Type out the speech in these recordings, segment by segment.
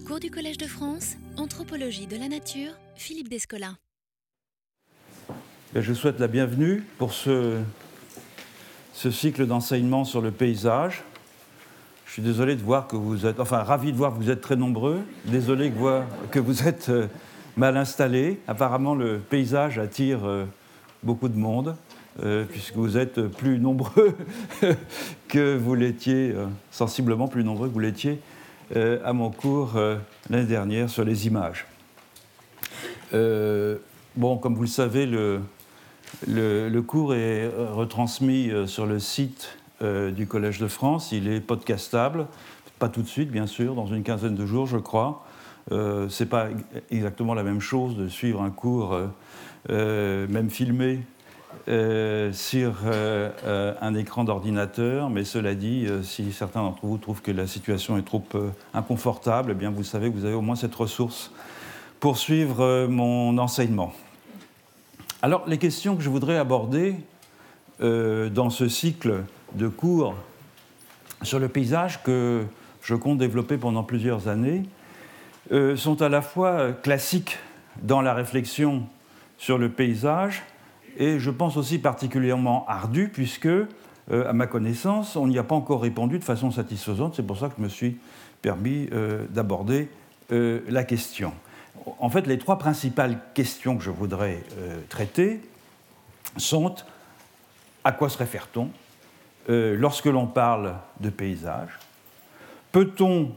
Cours du Collège de France, Anthropologie de la Nature, Philippe Descola. Je souhaite la bienvenue pour ce, ce cycle d'enseignement sur le paysage. Je suis désolé de voir que vous êtes, enfin ravi de voir que vous êtes très nombreux, désolé de voir que vous êtes euh, mal installés. Apparemment, le paysage attire euh, beaucoup de monde. Euh, puisque vous êtes plus nombreux que vous l'étiez, sensiblement plus nombreux que vous l'étiez à mon cours l'année dernière sur les images. bon, comme vous le savez, le, le, cours est retransmis sur le site du Collège de France. Il est podcastable, pas tout de suite, bien sûr, dans une quinzaine de jours, je crois. Euh, Ce n'est pas exactement la même chose de suivre un cours, même filmé, euh, sur euh, euh, un écran d'ordinateur, mais cela dit, si certains d'entre vous trouvent que la situation est trop inconfortable, eh bien vous savez que vous avez au moins cette ressource pour suivre mon enseignement. Alors les questions que je voudrais aborder dans ce cycle de cours sur le paysage que je compte développer pendant plusieurs années sont à la fois classiques dans la réflexion sur le paysage et je pense aussi particulièrement ardu, puisque, euh, à ma connaissance, on n'y a pas encore répondu de façon satisfaisante. C'est pour ça que je me suis permis euh, d'aborder euh, la question. En fait, les trois principales questions que je voudrais traiter sont à quoi se réfère-t-on lorsque l'on parle de paysage? Peut-on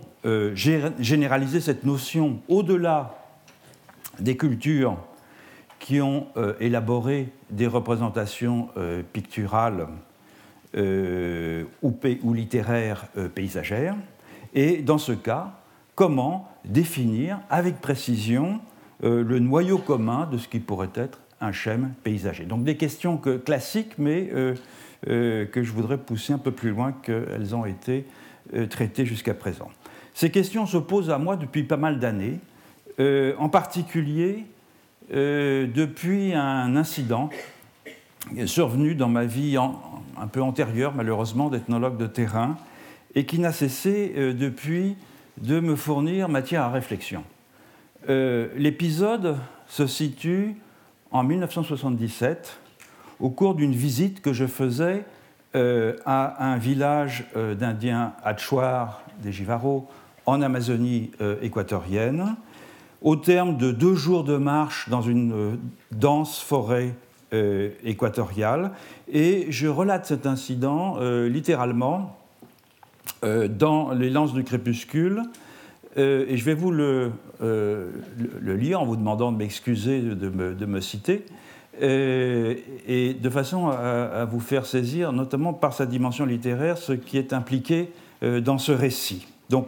généraliser cette notion au-delà des cultures qui ont euh, élaboré des représentations euh, picturales euh, ou, littéraires paysagères. Et dans ce cas, comment définir avec précision le noyau commun de ce qui pourrait être un schème paysager. Donc des questions classiques, mais que je voudrais pousser un peu plus loin qu'elles ont été traitées jusqu'à présent. Ces questions se posent à moi depuis pas mal d'années, en particulier euh, depuis un incident survenu dans ma vie un peu antérieure, malheureusement, d'ethnologue de terrain, et qui n'a cessé euh, depuis de me fournir matière à réflexion. Euh, l'épisode se situe en 1977, au cours d'une visite que je faisais à un village d'Indiens Hatchouar des Jivaros en Amazonie équatorienne, au terme de deux jours de marche dans une euh, dense forêt euh, équatoriale. Et je relate cet incident euh, littéralement dans Les Lances du Crépuscule. et je vais vous le, lire en vous demandant de m'excuser de, me citer. et de façon à, vous faire saisir, notamment par sa dimension littéraire, ce qui est impliqué dans ce récit. Donc,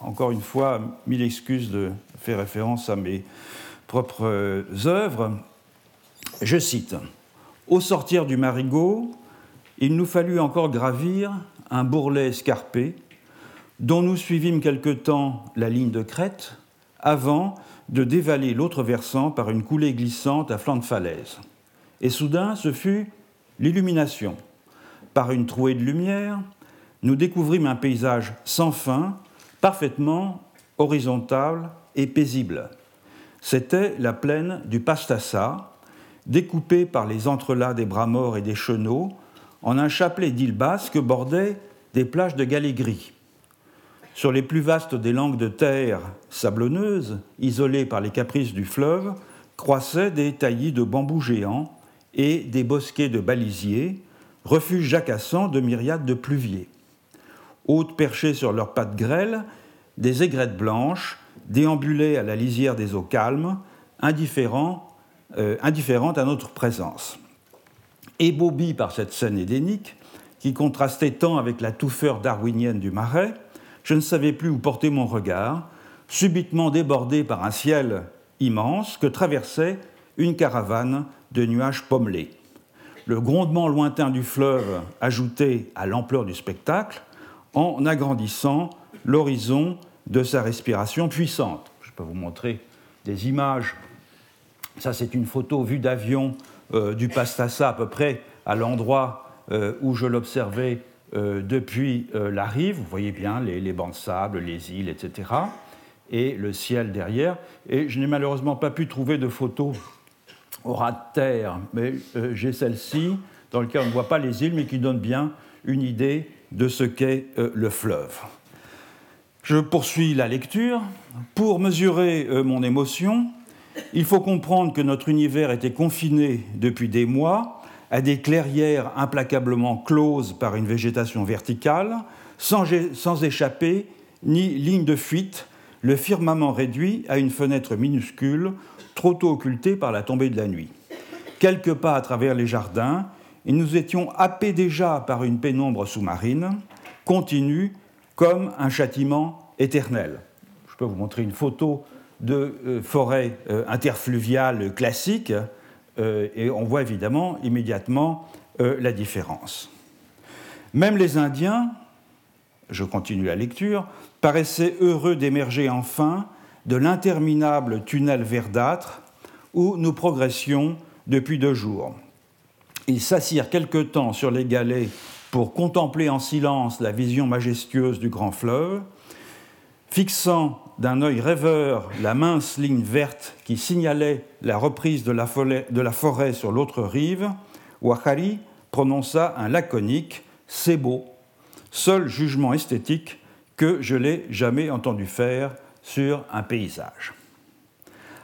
encore une fois, mille excuses de faire référence à mes propres euh, œuvres. Je cite Au sortir du marigot, il nous fallut encore gravir un bourrelet escarpé, dont nous suivîmes quelque temps la ligne de crête, avant de dévaler l'autre versant par une coulée glissante à flanc de falaise. Et soudain, ce fut l'illumination. Par une trouée de lumière, nous découvrîmes un paysage sans fin parfaitement horizontale et. C'était la plaine du Pastassa, découpée par les entrelacs des bras morts et des chenaux en un chapelet d'îles basses que bordaient des plages de galets gris. Sur les plus vastes des langues de terre sablonneuses, isolées par les caprices du fleuve, croissaient des taillis de bambous géants et des bosquets de balisiers, refuges jacassants de myriades de pluviers hautes perchées sur leurs pattes grêles, des aigrettes blanches déambulaient à la lisière des eaux calmes, euh, indifférentes à notre présence. Ébobie par cette scène édénique, qui contrastait tant avec la touffeur darwinienne du marais, je ne savais plus où porter mon regard, subitement débordé par un ciel immense que traversait une caravane de nuages pommelés. Le grondement lointain du fleuve ajouté à l'ampleur du spectacle, en agrandissant l'horizon de sa respiration puissante. Je peux vous montrer des images. Ça, c'est une photo vue d'avion euh, du Pastassa, à peu près à l'endroit euh, où je l'observais euh, depuis la rive. Vous voyez bien les, bancs de sable, les îles, etc. et le ciel derrière. Et je n'ai malheureusement pas pu trouver de photos au ras de terre, mais j'ai celle-ci, dans laquelle on ne voit pas les îles, mais qui donne bien une idée de ce qu'est le fleuve. Je poursuis la lecture. Pour mesurer euh, mon émotion, il faut comprendre que notre univers était confiné depuis des mois à des clairières implacablement closes par une végétation verticale, sans, sans échapper ni ligne de fuite, le firmament réduit à une fenêtre minuscule, trop tôt occultée par la tombée de la nuit. Quelques pas à travers les jardins, et nous étions happés déjà par une pénombre sous-marine, continue comme un châtiment éternel. Je peux vous montrer une photo de euh, forêt euh, interfluviale classique, euh, et on voit évidemment immédiatement la différence. Même les Indiens, je continue la lecture, paraissaient heureux d'émerger enfin de l'interminable tunnel verdâtre où nous progressions depuis deux jours. Ils s'assirent quelque temps sur les galets pour contempler en silence la vision majestueuse du grand fleuve, fixant d'un œil rêveur la mince ligne verte qui signalait la reprise de la, forêt, sur l'autre rive, Wahari prononça un laconique C'est beau, seul jugement esthétique que je l'ai jamais entendu faire sur un paysage.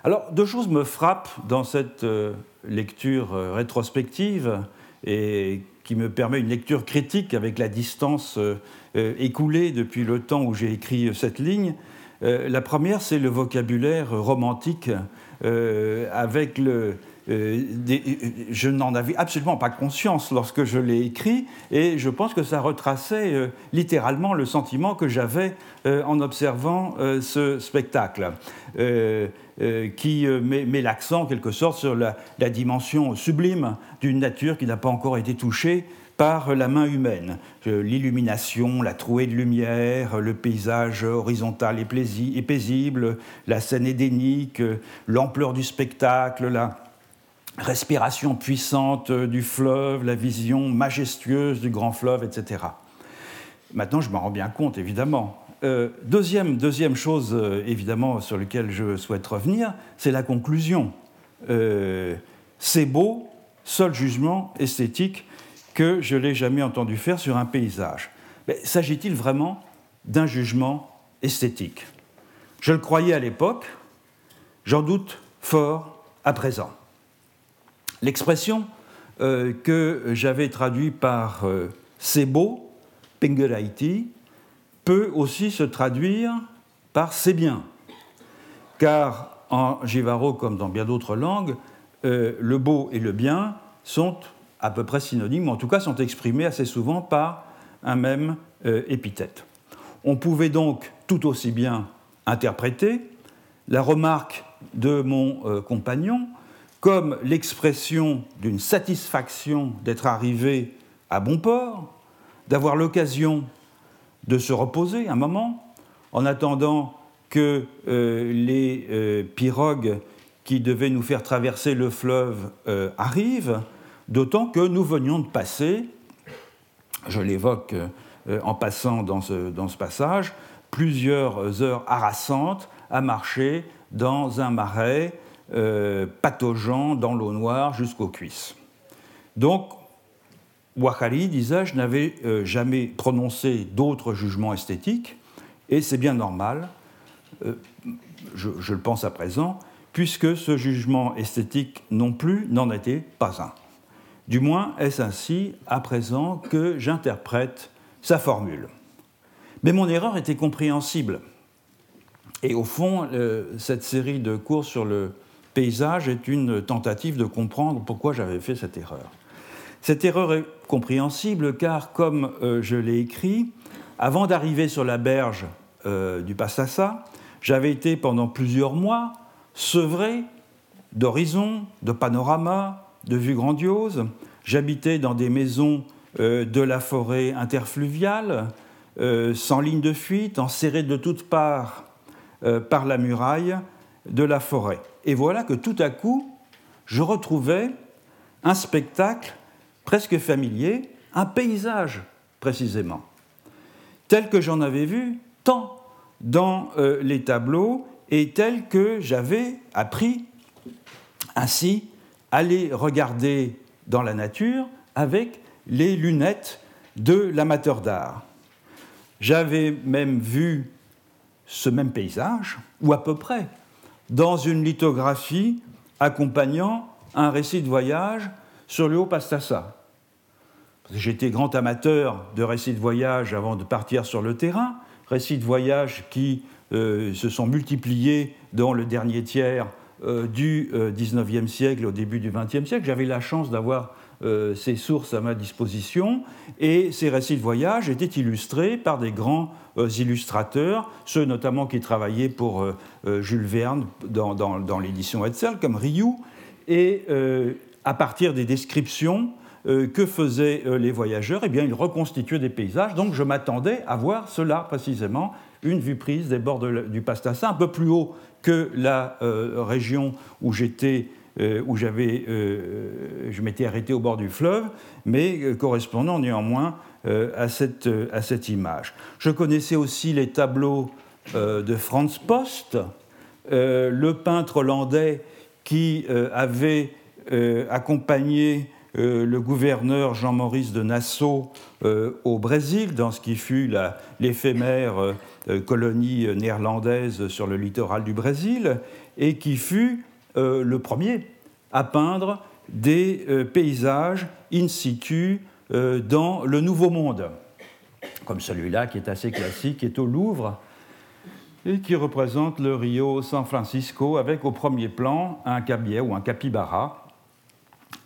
Alors, deux choses me frappent dans cette euh, lecture euh, rétrospective et qui me permet une lecture critique avec la distance euh, écoulée depuis le temps où j'ai écrit cette ligne. La première, c'est le vocabulaire romantique avec le, euh, je n'en avais absolument pas conscience lorsque je l'ai écrit, et je pense que ça retraçait euh, littéralement le sentiment que j'avais euh, en observant ce spectacle, qui met, l'accent en quelque sorte sur la, la dimension sublime d'une nature qui n'a pas encore été touchée par la main humaine. L'illumination, la trouée de lumière, le paysage horizontal et paisible, la scène édénique, l'ampleur du spectacle, la, respiration puissante du fleuve, la vision majestueuse du grand fleuve, etc. Maintenant, je m'en rends bien compte, évidemment. Euh, deuxième, deuxième chose, euh, évidemment, sur laquelle je souhaite revenir, c'est la conclusion. Euh, c'est beau, seul jugement esthétique que je l'ai jamais entendu faire sur un paysage. Mais s'agit-il vraiment d'un jugement esthétique? Je le croyais à l'époque, j'en doute fort à présent. L'expression euh, que j'avais traduite par euh, c'est beau, Pengeraiti, peut aussi se traduire par c'est bien. Car en jivaro, comme dans bien d'autres langues, euh, le beau et le bien sont à peu près synonymes, ou en tout cas sont exprimés assez souvent par un même épithète. On pouvait donc tout aussi bien interpréter la remarque de mon compagnon comme l'expression d'une satisfaction d'être arrivé à bon port, d'avoir l'occasion de se reposer un moment, en attendant que euh, les euh, pirogues qui devaient nous faire traverser le fleuve euh, arrivent, d'autant que nous venions de passer, je l'évoque en passant dans ce, dans ce passage, plusieurs heures harassantes à marcher dans un marais euh, pataugeant dans l'eau noire jusqu'aux cuisses. Donc, Wahari, disais-je, n'avait euh, jamais prononcé d'autres jugements esthétiques, et c'est bien normal, euh, je, je, le pense à présent, puisque ce jugement esthétique non plus n'en était pas un. Du moins, est-ce ainsi à présent que j'interprète sa formule. Mais mon erreur était compréhensible. Et au fond, cette série de cours sur le paysage est une tentative de comprendre pourquoi j'avais fait cette erreur. Cette erreur est compréhensible car, comme euh, je l'ai écrit, avant d'arriver sur la berge euh, du Passassa, j'avais été pendant plusieurs mois sevré d'horizons, de panoramas, de vues grandioses. J'habitais dans des maisons euh, de la forêt interfluviale, sans ligne de fuite, enserré de toutes parts par la muraille de la forêt. Et voilà que tout à coup, je retrouvais un spectacle presque familier, un paysage précisément, tel que j'en avais vu tant dans euh, les tableaux est telle que j'avais appris ainsi à les regarder dans la nature avec les lunettes de l'amateur d'art. J'avais même vu ce même paysage, ou à peu près, dans une lithographie accompagnant un récit de voyage sur le haut Pastassa. J'étais grand amateur de récits de voyage avant de partir sur le terrain, récits de voyage qui euh, se sont multipliés dans le dernier tiers euh, du XIXe euh, siècle au début du XXe siècle. J'avais la chance d'avoir ces sources à ma disposition et ces récits de voyage étaient illustrés par des grands illustrateurs, ceux notamment qui travaillaient pour Jules Verne dans, l'édition Hetzel, comme Rioux, et à partir des descriptions euh, que faisaient euh, les voyageurs Eh bien, ils reconstituaient des paysages. Donc, je m'attendais à voir cela précisément, une vue prise des bords du Pastassa, un peu plus haut que la euh, région où j'étais où j'avais, je m'étais arrêté au bord du fleuve, mais correspondant néanmoins à, cette, à cette image. Je connaissais aussi les tableaux de Franz Post, le peintre hollandais qui avait accompagné euh, le gouverneur Jean-Maurice de Nassau euh, au Brésil, dans ce qui fut l'éphémère euh, colonie néerlandaise sur le littoral du Brésil, et qui fut le premier à peindre des paysages in situ dans le Nouveau Monde, comme celui-là qui est assez classique, qui est au Louvre et qui représente le Rio San Francisco avec au premier plan un cabiai ou un capybara.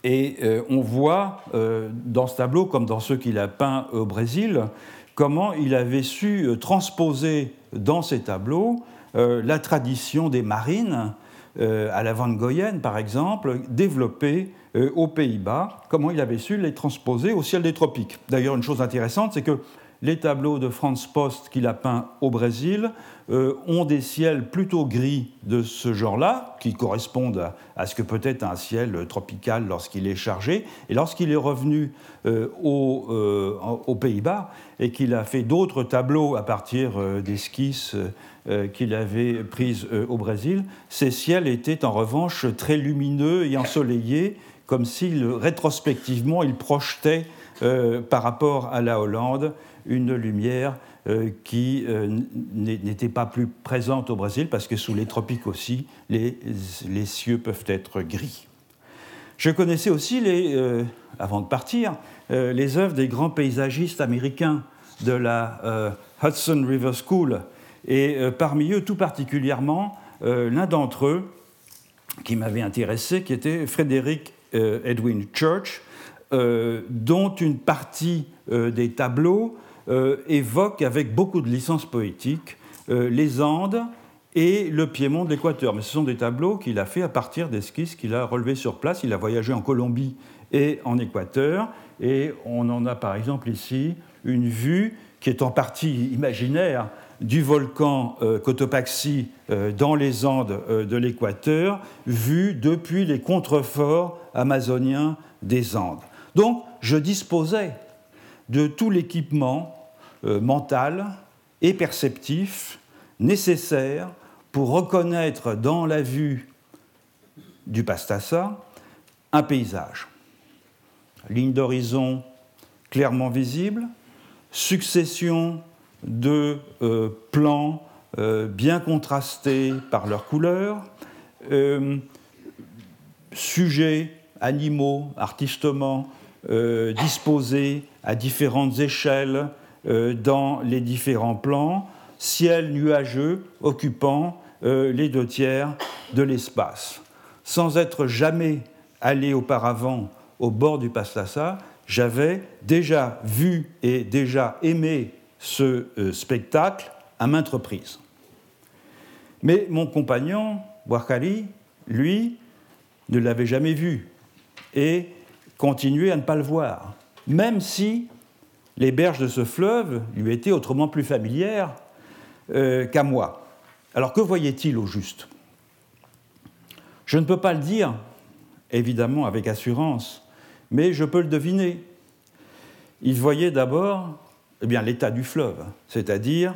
Et euh, on voit euh, dans ce tableau, comme dans ceux qu'il a peints au Brésil, comment il avait su euh, transposer dans ces tableaux la tradition des marines, à la Van Goyen par exemple, développée aux Pays-Bas, comment il avait su les transposer au ciel des tropiques. D'ailleurs, une chose intéressante, c'est que les tableaux de Franz Post qu'il a peints au Brésil euh, ont des ciels plutôt gris de ce genre-là, qui correspondent à, ce que peut être un ciel tropical lorsqu'il est chargé. Et lorsqu'il est revenu euh, euh, aux, Pays-Bas et qu'il a fait d'autres tableaux à partir d'esquisses qu'il avait prises au Brésil, ces ciels étaient en revanche très lumineux et ensoleillés, comme si rétrospectivement il projetait par rapport à la Hollande une lumière euh, qui euh, n'était pas plus présente au Brésil, parce que sous les tropiques aussi, les, cieux peuvent être gris. Je connaissais aussi, euh, avant de partir, les œuvres des grands paysagistes américains de la Hudson River School, et parmi eux tout particulièrement l'un d'entre eux qui m'avait intéressé, qui était Frédéric Edwin Church, dont une partie des tableaux euh, évoque avec beaucoup de licences poétiques euh, les Andes et le piémont de l'Équateur. Mais ce sont des tableaux qu'il a fait à partir d'esquisses qu'il a relevées sur place. Il a voyagé en Colombie et en Équateur. Et on en a par exemple ici une vue qui est en partie imaginaire du volcan euh, Cotopaxi dans les Andes de l'Équateur, vue depuis les contreforts amazoniens des Andes. Donc je disposais de tout l'équipement euh, mental et perceptif nécessaire pour reconnaître dans la vue du Pastassa un paysage. Ligne d'horizon clairement visible, succession de euh, plans euh, bien contrastés par leurs couleurs, sujets, animaux artistement disposés à différentes échelles euh, dans les différents plans, ciel nuageux occupant euh, les deux tiers de l'espace. Sans être jamais allé auparavant au bord du Pastassa, j'avais déjà vu et déjà aimé ce euh, spectacle à maintes reprises. Mais mon compagnon, Wakari, lui, ne l'avait jamais vu et continuait à ne pas le voir, même si les berges de ce fleuve lui étaient autrement plus familières euh, qu'à moi. Alors que voyait-il au juste? Je ne peux pas le dire, évidemment avec assurance, mais je peux le deviner. Il voyait d'abord eh l'état du fleuve, c'est-à-dire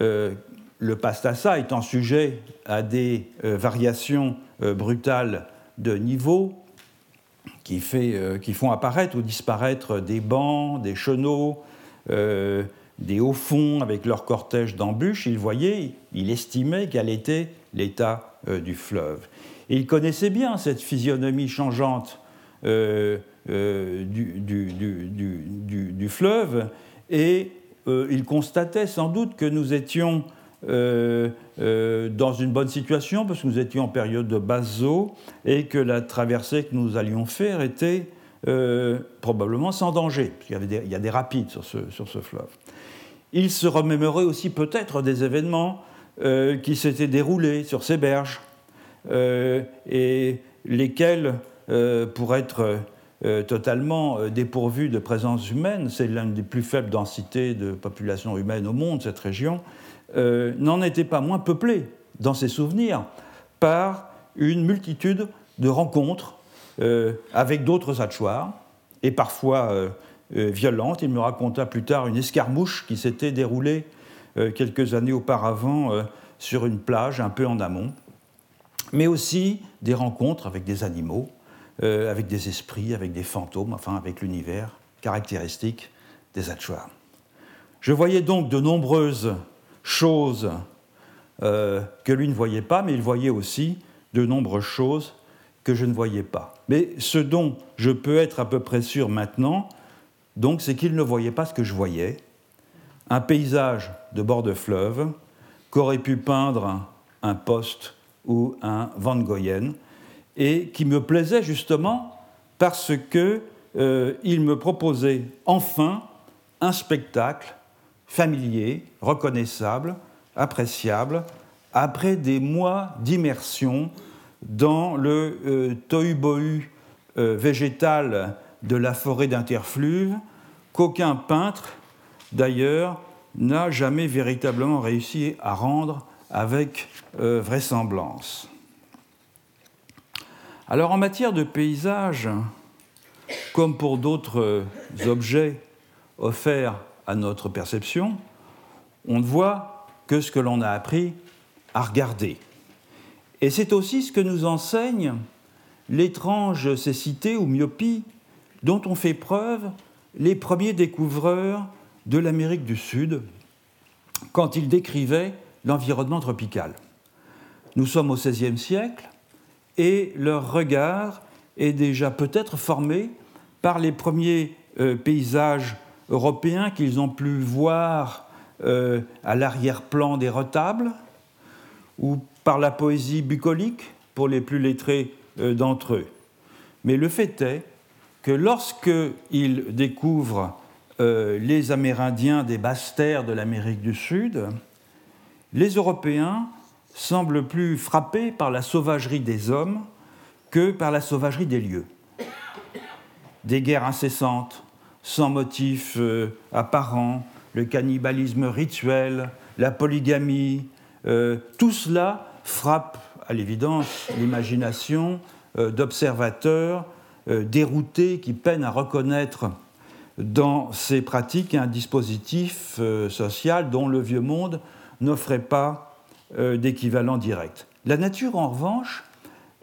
euh, le pastassa étant sujet à des variations brutales de niveau qui, font apparaître ou disparaître des bancs, des chenaux, des hauts fonds avec leur cortège d'embûches, il voyait, il estimait quel était l'état du fleuve. Il connaissait bien cette physionomie changeante euh, euh, du, fleuve, et euh, il constatait sans doute que nous étions dans une bonne situation, parce que nous étions en période de basse eau, et que la traversée que nous allions faire était probablement sans danger, parce qu'il y, y, a des rapides sur ce, sur ce fleuve. Il se remémorait aussi peut-être des événements qui s'étaient déroulés sur ces berges, et lesquels euh, pour être euh, totalement euh, dépourvu de présence humaine, c'est l'une des plus faibles densités de population humaine au monde, cette région, n'en était pas moins peuplée dans ses souvenirs par une multitude de rencontres avec d'autres Hatchoirs, et parfois violentes. Il me raconta plus tard une escarmouche qui s'était déroulée quelques années auparavant sur une plage un peu en amont, mais aussi des rencontres avec des animaux, euh, avec des esprits, avec des fantômes, enfin avec l'univers caractéristique des Hatchoirs. Je voyais donc de nombreuses choses euh, que lui ne voyait pas, mais il voyait aussi de nombreuses choses que je ne voyais pas. Mais ce dont je peux être à peu près sûr maintenant, donc, c'est qu'il ne voyait pas ce que je voyais, un paysage de bord de fleuve qu'aurait pu peindre un poste ou un Van Goyen, et qui me plaisait justement parce qu'il euh, me proposait enfin un spectacle familier, reconnaissable, appréciable, après des mois d'immersion dans le euh, tohu-bohu euh, végétal de la forêt d'Interfluve, qu'aucun peintre, d'ailleurs, n'a jamais véritablement réussi à rendre avec vraisemblance. Alors en matière de paysage, comme pour d'autres objets offerts à notre perception, on ne voit que ce que l'on a appris à regarder. Et c'est aussi ce que nous enseigne l'étrange cécité ou myopie dont ont fait preuve les premiers découvreurs de l'Amérique du Sud quand ils décrivaient l'environnement tropical. Nous sommes au XVIe siècle, et leur regard est déjà peut-être formé par les premiers euh, paysages européens qu'ils ont pu voir euh, à l'arrière-plan des retables, ou par la poésie bucolique pour les plus lettrés euh, d'entre eux. Mais le fait est que lorsqu'ils découvrent les Amérindiens des basses terres de l'Amérique du Sud, les Européens semble plus frappé par la sauvagerie des hommes que par la sauvagerie des lieux. Des guerres incessantes, sans motif euh, apparent, le cannibalisme rituel, la polygamie, euh, tout cela frappe à l'évidence l'imagination euh, d'observateurs déroutés qui peinent à reconnaître dans ces pratiques un dispositif social dont le vieux monde n'offrait pas euh, d'équivalent direct. La nature, en revanche,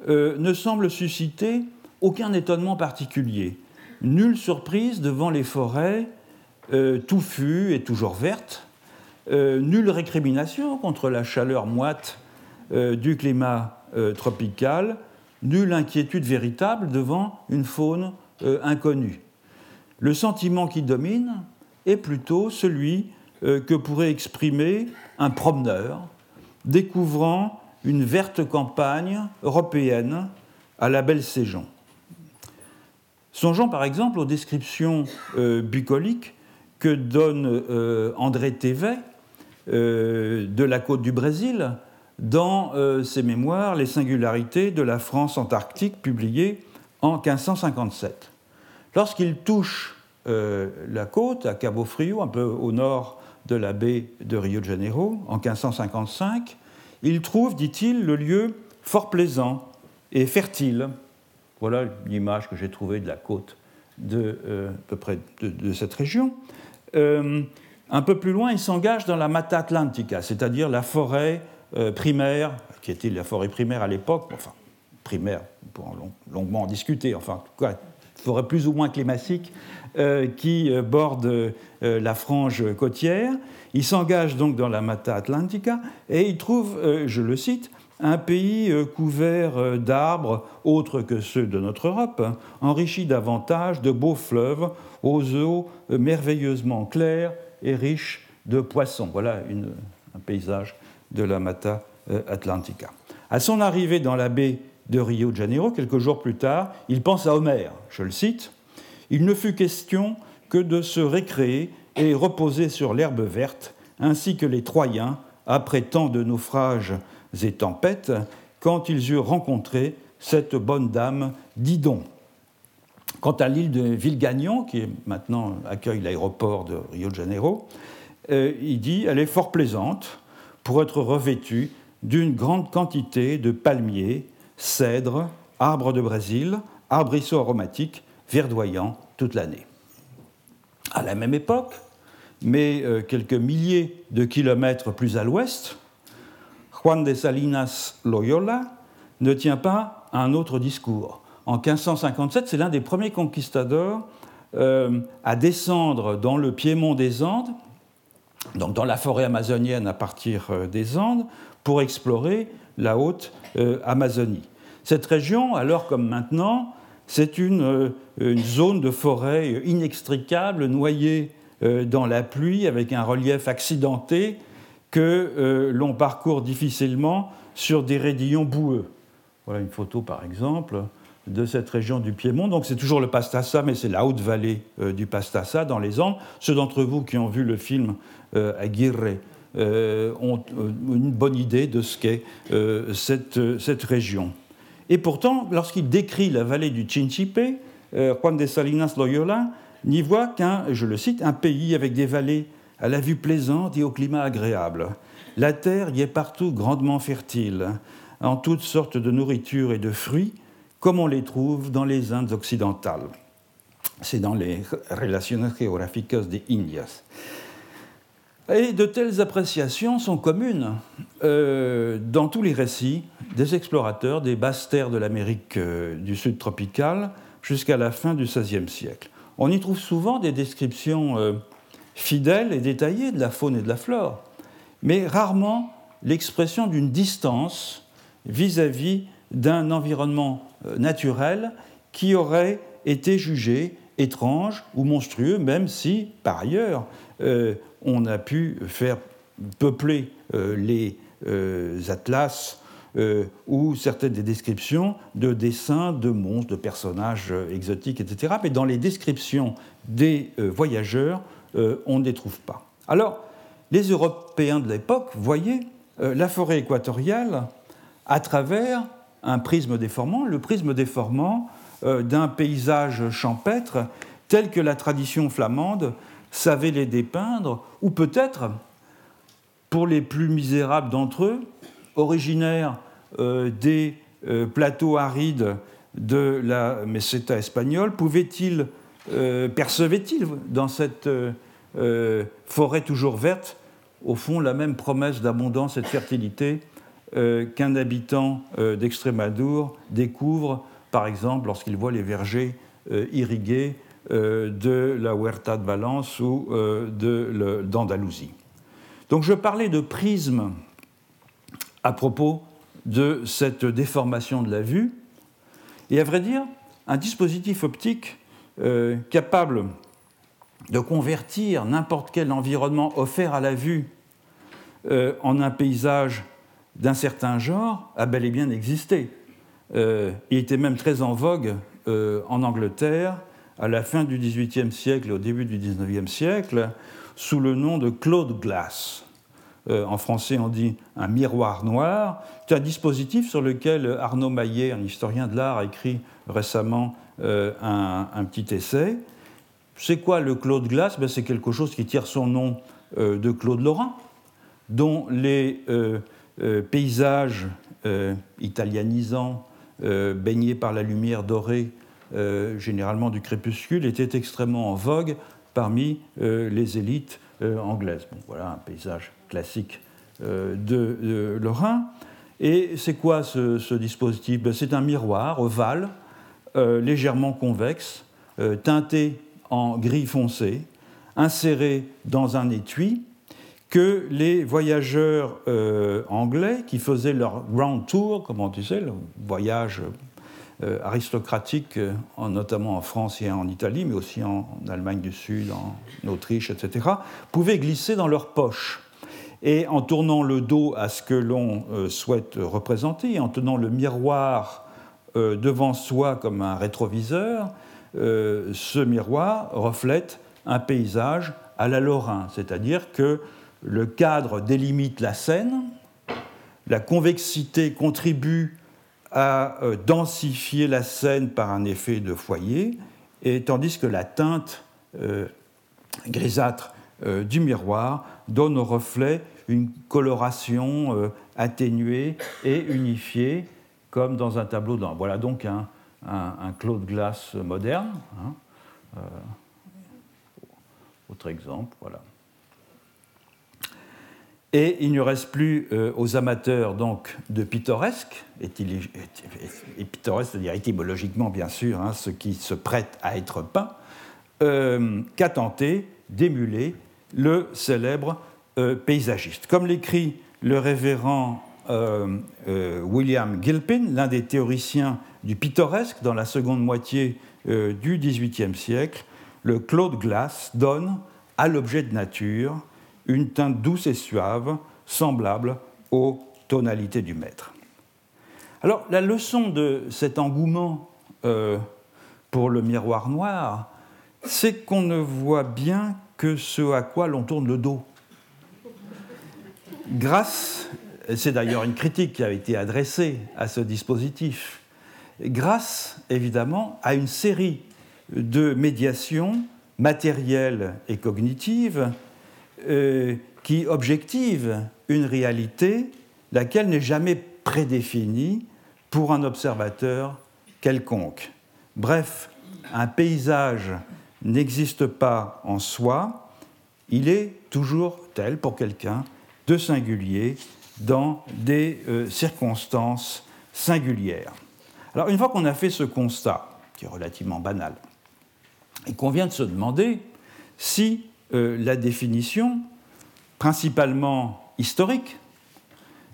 euh, ne semble susciter aucun étonnement particulier. Nulle surprise devant les forêts euh, touffues et toujours vertes, nulle récrimination contre la chaleur moite du climat tropical, nulle inquiétude véritable devant une faune inconnue. Le sentiment qui domine est plutôt celui que pourrait exprimer un promeneur découvrant une verte campagne européenne à la belle Séjon. Songeons par exemple aux descriptions euh, bucoliques que donne euh, André Thévet euh, de la côte du Brésil dans ses mémoires Les singularités de la France antarctique publiées en 1557. Lorsqu'il touche la côte à Cabo Frio, un peu au nord de la baie de Rio de Janeiro en 1555, il trouve, dit-il, le lieu fort plaisant et fertile. Voilà l'image que j'ai trouvée de la côte de, euh, à peu près de, cette région. Euh, un peu plus loin, il s'engage dans la Mata Atlantica, c'est-à-dire la forêt primaire, qui était la forêt primaire à l'époque, enfin, primaire, on pourra longuement en discuter, enfin, quoi, forêt plus ou moins climatique, qui borde la frange côtière. Il s'engage donc dans la Mata Atlantica et il trouve, je le cite, un pays euh, couvert euh, d'arbres autres que ceux de notre Europe, hein, enrichi davantage de beaux fleuves aux eaux euh, merveilleusement claires et riches de poissons. Voilà un paysage de la Mata Atlantica. À son arrivée dans la baie de Rio de Janeiro, quelques jours plus tard, il pense à Homère, je le cite, Il ne fut question que de se récréer et reposer sur l'herbe verte, ainsi que les Troyens, après tant de naufrages et tempêtes quand ils eurent rencontré cette bonne dame Didon. Quant à l'île de Villegagnon, qui maintenant accueille l'aéroport de Rio de Janeiro, euh, il dit elle est fort plaisante pour être revêtue d'une grande quantité de palmiers, cèdres, arbres de Brésil, arbrisseaux aromatiques, verdoyants toute l'année. À la même époque, mais euh, quelques milliers de kilomètres plus à l'ouest, Juan de Salinas Loyola ne tient pas un autre discours. En 1557, c'est l'un des premiers conquistadors euh, à descendre dans le piémont des Andes, donc dans la forêt amazonienne à partir euh, des Andes, pour explorer la haute Amazonie. Cette région, alors comme maintenant, c'est une, une, zone de forêt inextricable, noyée dans la pluie, avec un relief accidenté que euh, l'on parcourt difficilement sur des raidillons boueux. Voilà une photo, par exemple, de cette région du Piémont. Donc c'est toujours le Pastassa, mais c'est la haute vallée euh, du Pastassa, dans les Andes. Ceux d'entre vous qui ont vu le film euh, Aguirre ont une bonne idée de ce qu'est cette, région. Et pourtant, lorsqu'il décrit la vallée du Chinchipe, Juan de Salinas Loyola n'y voit qu'un, je le cite, un pays avec des vallées à la vue plaisante et au climat agréable. La terre y est partout grandement fertile, en toutes sortes de nourritures et de fruits, comme on les trouve dans les Indes occidentales. C'est dans les Relaciones Geográficas de Indias. Et de telles appréciations sont communes euh, dans tous les récits des explorateurs des basses terres de l'Amérique euh, du Sud tropicale jusqu'à la fin du XVIe siècle. On y trouve souvent des descriptions euh, fidèle et détaillée de la faune et de la flore, mais rarement l'expression d'une distance vis-à-vis d'un environnement naturel qui aurait été jugé étrange ou monstrueux, même si, par ailleurs, on a pu faire peupler euh, les atlas ou certaines des descriptions de dessins de monstres, de personnages exotiques, etc. Mais dans les descriptions des voyageurs, euh, on ne les trouve pas. Alors, les Européens de l'époque voyaient euh, la forêt équatoriale à travers un prisme déformant, le prisme déformant euh, d'un paysage champêtre tel que la tradition flamande savait les dépeindre, ou peut-être, pour les plus misérables d'entre eux, originaires des plateaux arides de la meseta espagnole, pouvaient-ils euh, percevait-il dans cette euh, euh, forêt toujours verte, au fond, la même promesse d'abondance et de fertilité qu'un habitant d'Extrémadour découvre, par exemple, lorsqu'il voit les euh, irrigués de la Huerta de Valence ou d'Andalousie. Donc je parlais de prisme à propos de cette déformation de la vue, et à vrai dire, un dispositif optique euh, capable de convertir n'importe quel environnement offert à la vue euh, en un paysage d'un certain genre a bel et bien existé. Euh, il était même très en vogue en Angleterre à la fin du XVIIIe siècle et au début du XIXe siècle sous le nom de Claude Glass. en français, on dit un miroir noir. C'est un dispositif sur lequel Arnaud Maillet, un historien de l'art, a écrit récemment euh, un, petit essai. C'est quoi le Claude Glass? Ben, C'est quelque chose qui tire son nom euh, de Claude Lorrain, dont les euh, paysages italianisants, baignés par la lumière dorée, généralement du crépuscule, étaient extrêmement en vogue parmi les élites anglaise. Bon, voilà un paysage classique de, Lorrain. Et c'est quoi ce, dispositif? Ben, C'est un miroir ovale, légèrement convexe, teinté en gris foncé, inséré dans un étui que les voyageurs euh, anglais qui faisaient leur grand tour, comment on disait, le voyage euh, euh, notamment en France et en Italie, mais aussi en, Allemagne du Sud, en Autriche, etc., pouvaient glisser dans leur poche. Et en tournant le dos à ce que l'on souhaite représenter, en tenant le miroir devant soi comme un rétroviseur, ce miroir reflète un paysage à la Lorrain, c'est-à-dire que le cadre délimite la scène, la convexité contribue à euh, densifier la scène par un effet de foyer, et tandis que la teinte euh, grisâtre euh, du miroir donne au reflet une coloration atténuée et unifiée, comme dans un tableau d'encre. Voilà donc un, un, Claude Glass moderne. Hein. autre exemple, voilà. Et il ne reste plus euh, aux amateurs donc de pittoresque, et, pittoresque, c'est-à-dire étymologiquement bien sûr, hein, ce qui se prête à être peint, euh, qu'à tenter d'émuler le célèbre euh, paysagiste. Comme l'écrit le révérend William Gilpin, l'un des théoriciens du pittoresque dans la seconde moitié du XVIIIe siècle, le Claude Glass donne à l'objet de nature une teinte douce et suave, semblable aux tonalités du maître. Alors, la leçon de cet engouement euh, pour le miroir noir, c'est qu'on ne voit bien que ce à quoi l'on tourne le dos. Grâce, c'est d'ailleurs une critique qui a été adressée à ce dispositif, grâce évidemment à une série de médiations matérielles et cognitives euh, qui objective une réalité laquelle n'est jamais prédéfinie pour un observateur quelconque. Bref, un paysage n'existe pas en soi, il est toujours tel pour quelqu'un de singulier dans des euh, circonstances singulières. Alors une fois qu'on a fait ce constat, qui est relativement banal, et qu'on vient de se demander si euh, la définition, principalement historique,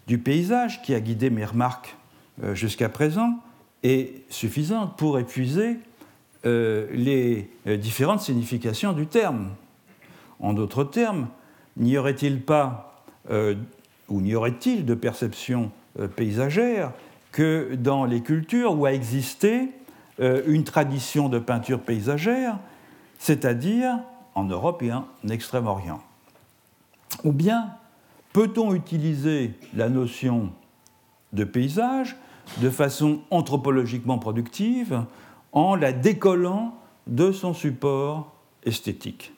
du paysage qui a guidé mes remarques euh, jusqu'à présent, est suffisante pour épuiser euh, les différentes significations du terme. En d'autres termes, n'y aurait-il pas, ou n'y aurait-il de perception paysagère que dans les cultures où a existé une tradition de peinture paysagère, c'est-à-dire en Europe et en Extrême-Orient. Ou bien peut-on utiliser la notion de paysage de façon anthropologiquement productive en la décollant de son support esthétique?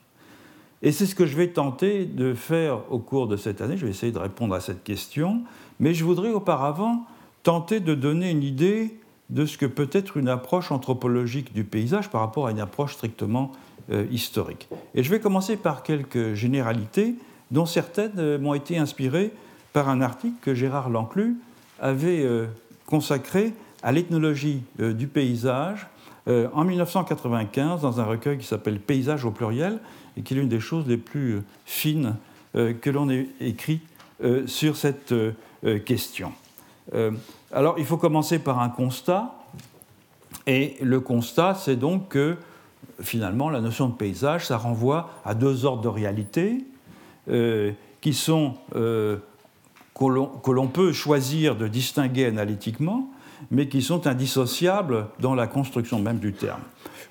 Et c'est ce que je vais tenter de faire au cours de cette année. Je vais essayer de répondre à cette question, mais je voudrais auparavant tenter de donner une idée de ce que peut être une approche anthropologique du paysage par rapport à une approche strictement euh, historique. Et je vais commencer par quelques généralités dont certaines euh, m'ont été inspirées par un article que Gérard Lanclus avait euh, consacré à l'ethnologie du paysage en 1995 dans un recueil qui s'appelle Paysage au pluriel et qui est l'une des choses les plus fines que l'on ait écrit sur cette question. Alors il faut commencer par un constat et le constat c'est donc que finalement, la notion de paysage, ça renvoie à deux ordres de réalité euh, qui sont euh, que l'on peut choisir de distinguer analytiquement, mais qui sont indissociables dans la construction même du terme.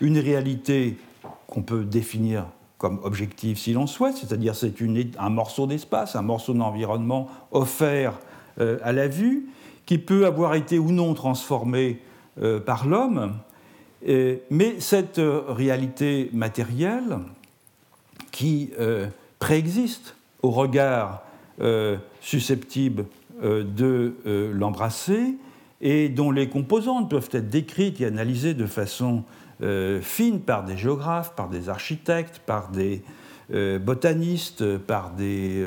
Une réalité qu'on peut définir comme objective si l'on souhaite, c'est-à-dire c'est un morceau d'espace, un morceau d'environnement offert euh, à la vue, qui peut avoir été ou non transformé par l'homme, mais cette euh, réalité matérielle qui euh, préexiste au regard euh, susceptible de l'embrasser et dont les composantes peuvent être décrites et analysées de façon fine par des géographes, par des architectes, par des botanistes, par des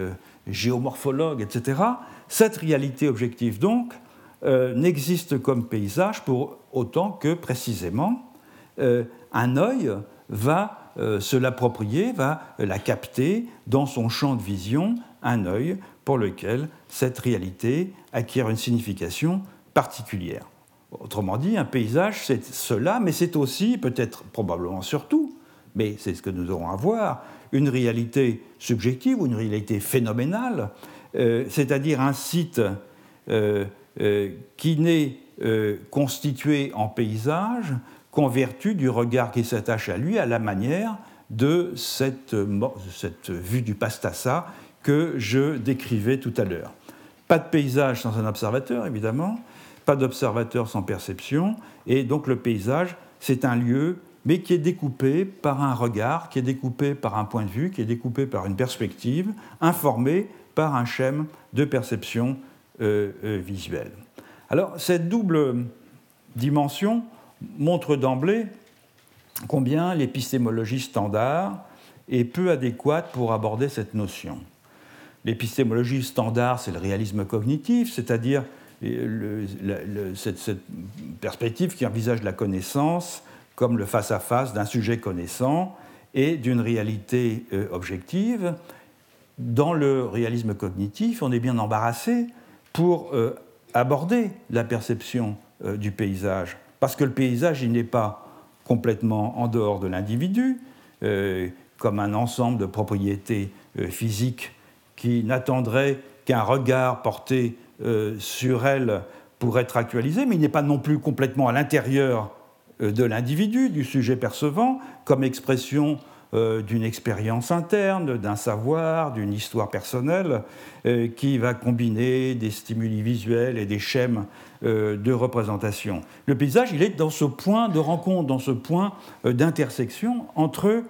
géomorphologues, etc., cette réalité objective, donc, n'existe comme paysage pour autant que, précisément, un œil va se l'approprier, va la capter dans son champ de vision, un œil pour lequel cette réalité acquiert une signification particulière. Autrement dit, un paysage, c'est cela, mais c'est aussi, peut-être probablement surtout, mais c'est ce que nous aurons à voir, une réalité subjective ou une réalité phénoménale, euh, c'est-à-dire un site euh, euh, qui n'est constitué en paysage qu'en vertu du regard qui s'attache à lui, à la manière de cette, vue du Pastassa que je décrivais tout à l'heure. Pas de paysage sans un observateur, évidemment, pas d'observateur sans perception, et donc le paysage, c'est un lieu, mais qui est découpé par un regard, qui est découpé par un point de vue, qui est découpé par une perspective, informé par un schème de perception euh, euh, visuelle. Alors, cette double dimension montre d'emblée combien l'épistémologie standard est peu adéquate pour aborder cette notion. L'épistémologie standard, c'est le réalisme cognitif, c'est-à-dire cette, perspective qui envisage la connaissance comme le face-à-face d'un sujet connaissant et d'une réalité euh, objective. Dans le réalisme cognitif, on est bien embarrassé pour euh, aborder la perception euh, du paysage, parce que le paysage, il n'est pas complètement en dehors de l'individu, comme un ensemble de propriétés physiques qui n'attendrait qu'un regard porté euh, sur elle pour être actualisé, mais il n'est pas non plus complètement à l'intérieur euh, de l'individu, du sujet percevant, comme expression euh, d'une expérience interne, d'un savoir, d'une histoire personnelle, qui va combiner des stimuli visuels et des schèmes de représentation. Le paysage, il est dans ce point de rencontre, dans ce point d'intersection entre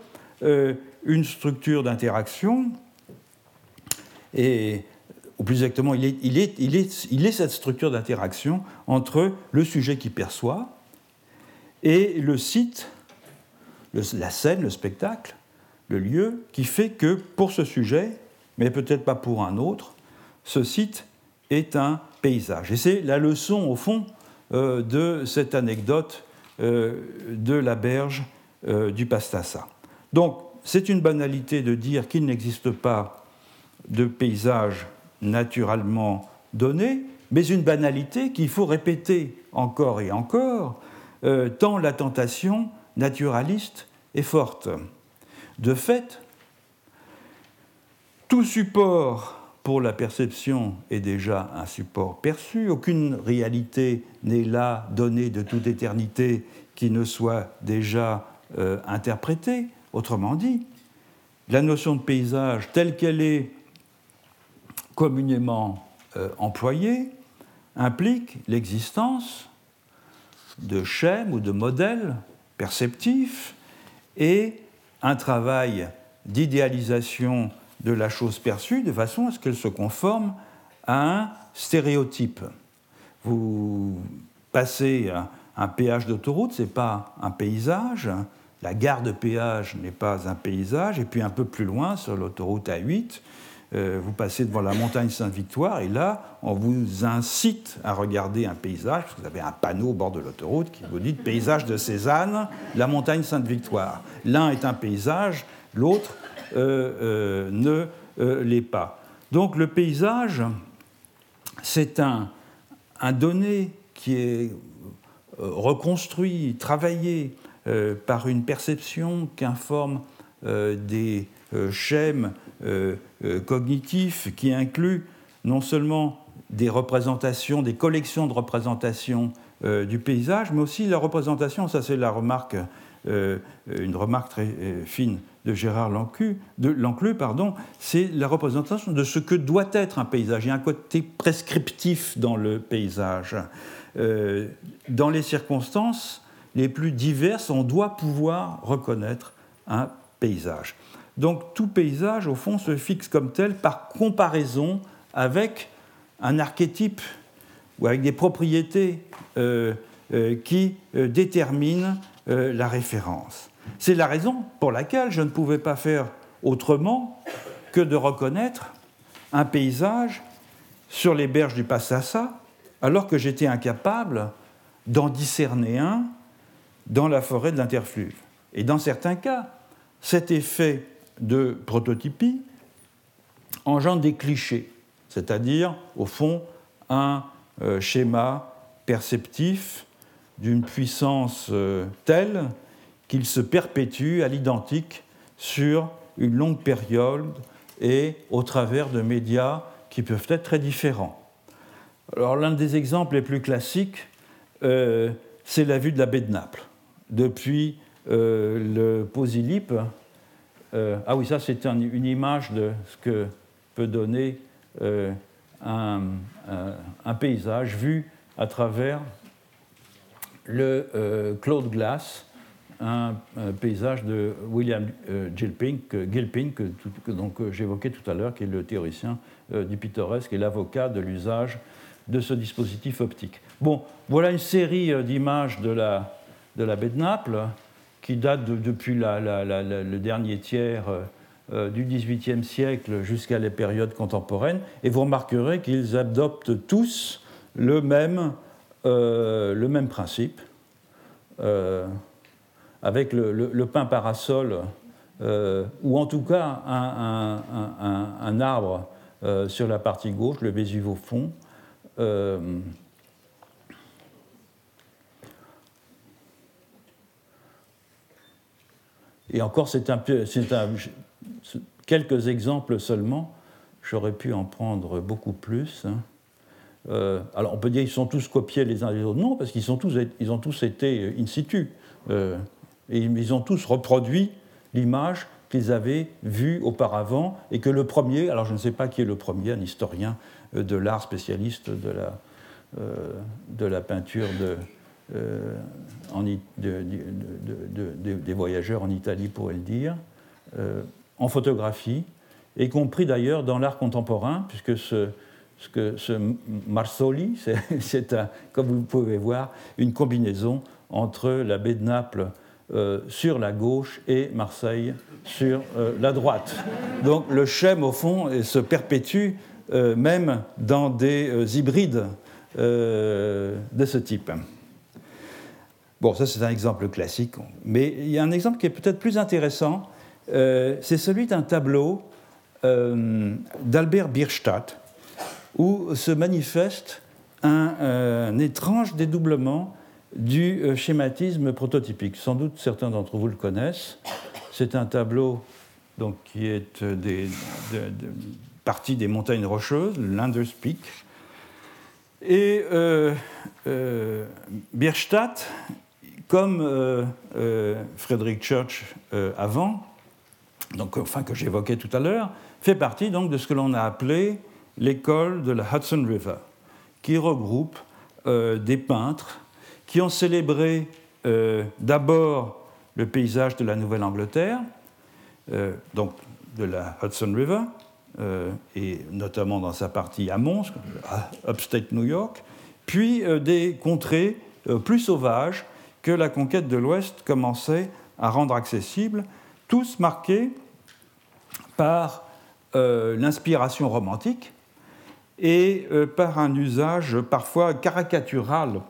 une structure d'interaction et ou plus exactement, il est, cette structure d'interaction entre le sujet qui perçoit et le site, la scène, le spectacle, le lieu, qui fait que pour ce sujet, mais peut-être pas pour un autre, ce site est un paysage. Et c'est la leçon, au fond, euh, de cette anecdote euh, de la berge euh, du Pastassa. Donc, c'est une banalité de dire qu'il n'existe pas de paysage naturellement donné, mais une banalité qu'il faut répéter encore et encore, tant la tentation naturaliste est forte. De fait, tout support pour la perception est déjà un support perçu, aucune réalité n'est là donnée de toute éternité qui ne soit déjà euh, interprétée. Autrement dit, la notion de paysage telle qu'elle est communément euh, employé implique l'existence de schèmes ou de modèles perceptifs et un travail d'idéalisation de la chose perçue de façon à ce qu'elle se conforme à un stéréotype. Vous passez un, péage d'autoroute, ce n'est pas un paysage, la gare de péage n'est pas un paysage, et puis un peu plus loin, sur l'autoroute A8, euh, vous passez devant la montagne Sainte-Victoire et là, on vous incite à regarder un paysage, parce que vous avez un panneau au bord de l'autoroute qui vous dit paysage de Cézanne, la montagne Sainte-Victoire. L'un est un paysage, l'autre euh, euh, ne l'est pas. Donc le paysage, c'est un, un, donné qui est reconstruit, travaillé par une perception qu'informent des schèmes euh, euh, cognitif qui inclut non seulement des représentations, des collections de représentations euh, du paysage, mais aussi la représentation, ça c'est la remarque, une remarque très fine de Gérard Lanclus, pardon, c'est la représentation de ce que doit être un paysage. Il y a un côté prescriptif dans le paysage. dans les circonstances les plus diverses, on doit pouvoir reconnaître un paysage. Donc tout paysage, au fond, se fixe comme tel par comparaison avec un archétype ou avec des propriétés euh, euh, qui euh, déterminent la référence. C'est la raison pour laquelle je ne pouvais pas faire autrement que de reconnaître un paysage sur les berges du Passassa, alors que j'étais incapable d'en discerner un dans la forêt de l'interfluve. Et dans certains cas, cet effet de prototypie engendre des clichés, c'est-à-dire, au fond, un euh, schéma perceptif d'une puissance euh, telle qu'il se perpétue à l'identique sur une longue période et au travers de médias qui peuvent être très différents. Alors l'un des exemples les plus classiques, euh, c'est la vue de la baie de Naples. Depuis le Posilip, ah oui, ça c'est une image de ce que peut donner un, paysage vu à travers le euh, Claude Glass, un, paysage de William euh, Gilpin, que, que, j'évoquais tout à l'heure, qui est le théoricien euh, du pittoresque et l'avocat de l'usage de ce dispositif optique. Bon, voilà une série d'images de la, de la baie de Naples qui date depuis le dernier tiers euh, du XVIIIe siècle jusqu'à les périodes contemporaines, et vous remarquerez qu'ils adoptent tous le même, euh, le même principe, euh, avec le, le, pin parasol, ou en tout cas un, un, arbre sur la partie gauche, le Vésuve au fond. Et encore, c'est un, un, quelques exemples seulement. J'aurais pu en prendre beaucoup plus. Hein. Euh, alors on peut dire qu'ils sont tous copiés les uns des autres. Non, parce qu'ils ils ont tous été in situ. Euh, et ils ont tous reproduit l'image qu'ils avaient vue auparavant et que le premier, alors je ne sais pas qui est le premier, un historien euh, de l'art spécialiste de la, de la peinture de, en, des voyageurs en Italie, pourrait le dire, en photographie, y compris d'ailleurs dans l'art contemporain, puisque ce, Marsoli, c'est, comme vous pouvez voir, une combinaison entre la baie de Naples euh, sur la gauche et Marseille sur euh, la droite. Donc le schème, au fond, se perpétue euh, même dans des hybrides de ce type. Bon, ça c'est un exemple classique, mais il y a un exemple qui est peut-être plus intéressant, euh, c'est celui d'un tableau euh, d'Albert Bierstadt, où se manifeste un, étrange dédoublement du euh, schématisme prototypique. Sans doute certains d'entre vous le connaissent. C'est un tableau donc, qui est partie des montagnes rocheuses, Landers Peak. Et Bierstadt, comme Frédéric Church avant, donc, enfin, que j'évoquais tout à l'heure, fait partie donc de ce que l'on a appelé l'école de la Hudson River, qui regroupe euh, des peintres qui ont célébré euh, d'abord le paysage de la Nouvelle-Angleterre, euh, donc de la Hudson River, et notamment dans sa partie amont, upstate New York, puis des contrées plus sauvages que la conquête de l'Ouest commençait à rendre accessibles tous marqués par euh, l'inspiration romantique et euh, par un usage parfois caricatural,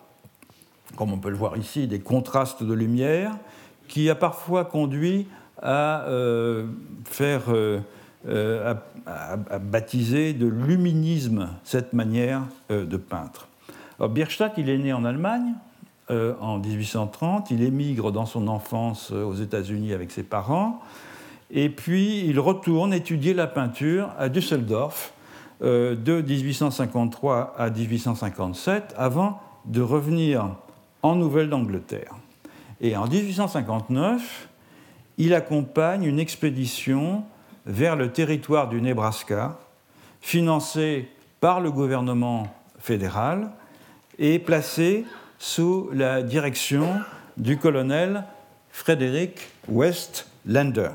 comme on peut le voir ici, des contrastes de lumière, qui a parfois conduit à euh, faire baptiser de luminisme cette manière de peindre. Alors, Bierstadt, il est né en Allemagne, euh, en 1830. Il émigre dans son enfance euh, aux États-Unis avec ses parents. Et puis il retourne étudier la peinture à Düsseldorf euh, de 1853 à 1857 avant de revenir en Nouvelle-d'Angleterre. Et en 1859, il accompagne une expédition vers le territoire du Nebraska, financée par le gouvernement fédéral et placée sous la direction du colonel Frédéric Westlander.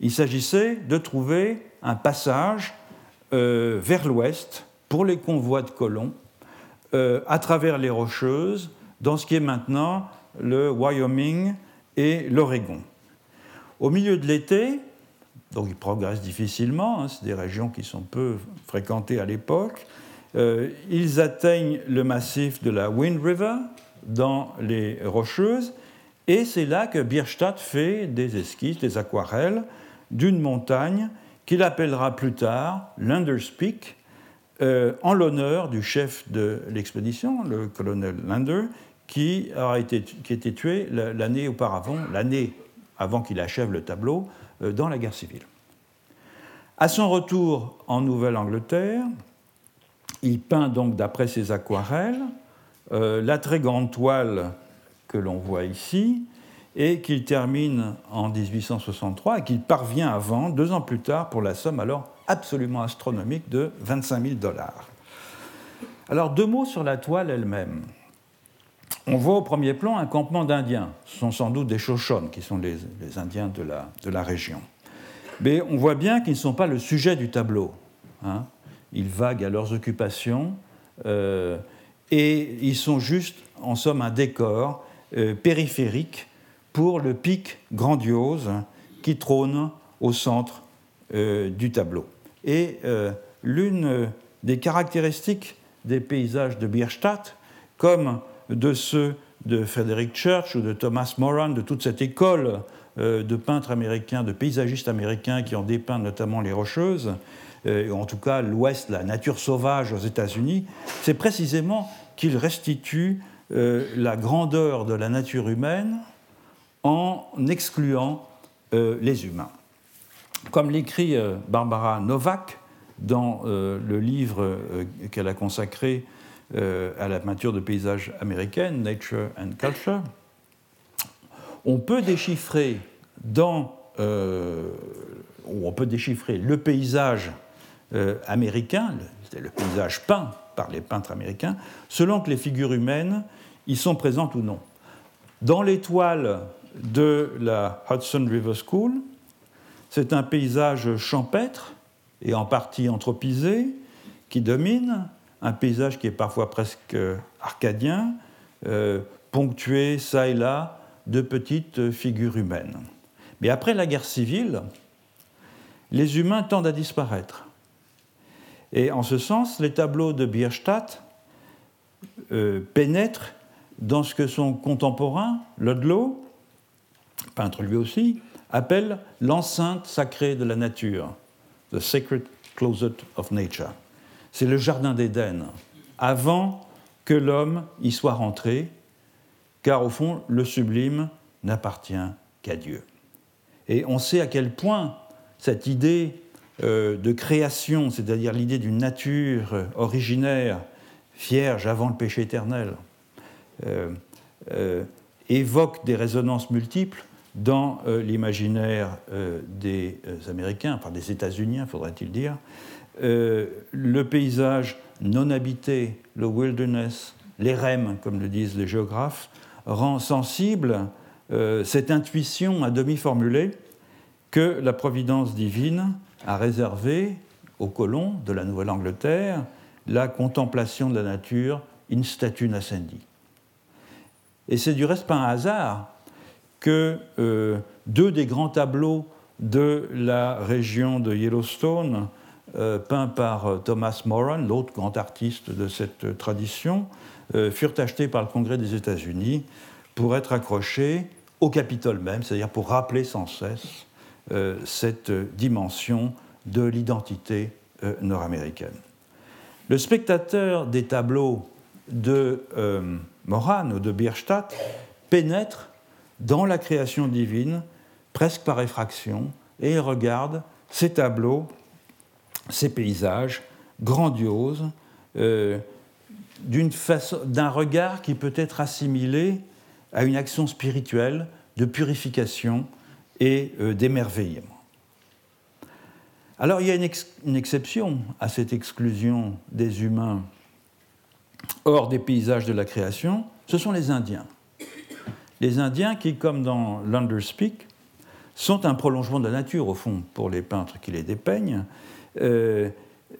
Il s'agissait de trouver un passage euh, vers l'ouest pour les convois de colons euh, à travers les Rocheuses dans ce qui est maintenant le Wyoming et l'Oregon. Au milieu de l'été, donc ils progressent difficilement, hein, c'est des régions qui sont peu fréquentées à l'époque. Euh, ils atteignent le massif de la Wind River dans les Rocheuses, et c'est là que Bierstadt fait des esquisses, des aquarelles d'une montagne qu'il appellera plus tard Landers Peak, euh, en l'honneur du chef de l'expédition, le colonel Lander, qui a été, tué l'année auparavant, l'année avant qu'il achève le tableau, euh, dans la guerre civile. À son retour en Nouvelle-Angleterre, il peint donc d'après ses aquarelles euh, la très grande toile que l'on voit ici et qu'il termine en 1863 et qu'il parvient à vendre deux ans plus tard pour la somme alors absolument astronomique de 25 000 dollars. Alors deux mots sur la toile elle-même. On voit au premier plan un campement d'Indiens. Ce sont sans doute des Shoshones, qui sont les, Indiens de la, région. Mais on voit bien qu'ils ne sont pas le sujet du tableau. Hein. Ils vaguent à leurs occupations euh, et ils sont juste, en somme, un décor euh, périphérique pour le pic grandiose qui trône au centre euh, du tableau. Et l'une des caractéristiques des paysages de Bierstadt, comme de ceux de Frederick Church ou de Thomas Moran, de toute cette école de peintres américains, de paysagistes américains qui ont dépeint notamment les Rocheuses, euh, en tout cas l'Ouest, la nature sauvage aux États-Unis, c'est précisément qu'ils restituent euh, la grandeur de la nature humaine en excluant les humains. Comme l'écrit Barbara Novak dans le livre qu'elle a consacré euh, à la peinture de paysages américaine, Nature and Culture, on peut déchiffrer dans, euh, on peut déchiffrer le paysage euh, américain, le, paysage peint par les peintres américains, selon que les figures humaines y sont présentes ou non. Dans l'étoile de la Hudson River School, c'est un paysage champêtre et en partie anthropisé qui domine, un paysage qui est parfois presque arcadien, euh, ponctué çà et là de petites figures humaines. Mais après la guerre civile, les humains tendent à disparaître. Et en ce sens, les tableaux de Bierstadt euh, pénètrent dans ce que son contemporain, Ludlow, peintre lui aussi, appelle l'enceinte sacrée de la nature, the sacred closet of nature c'est le Jardin d'Éden, avant que l'homme y soit rentré, car au fond, le sublime n'appartient qu'à Dieu. Et on sait à quel point cette idée de création, c'est-à-dire l'idée d'une nature originaire, vierge avant le péché éternel, euh, euh, évoque des résonances multiples dans l'imaginaire des Américains, enfin des États-Unis, faudrait-il dire, euh, le paysage non habité, le wilderness, les REM, comme le disent les géographes, rend sensible euh, cette intuition à demi formulée que la providence divine a réservée aux colons de la Nouvelle-Angleterre la contemplation de la nature in statu nascendi. Et c'est du reste pas un hasard que euh, deux des grands tableaux de la région de Yellowstone euh, peints par euh, Thomas Moran, l'autre grand artiste de cette tradition, furent achetés par le Congrès des États-Unis pour être accrochés au Capitole même, c'est-à-dire pour rappeler sans cesse cette dimension de l'identité nord-américaine. Le spectateur des tableaux de Moran ou de Bierstadt pénètre dans la création divine presque par effraction et regarde ces tableaux ces paysages grandioses, euh, d'un regard qui peut être assimilé à une action spirituelle de purification et euh, d'émerveillement. Alors il y a une, exception à cette exclusion des humains hors des paysages de la création, ce sont les Indiens. Les Indiens qui, comme dans l'Underspeak, sont un prolongement de la nature, au fond, pour les peintres qui les dépeignent, euh,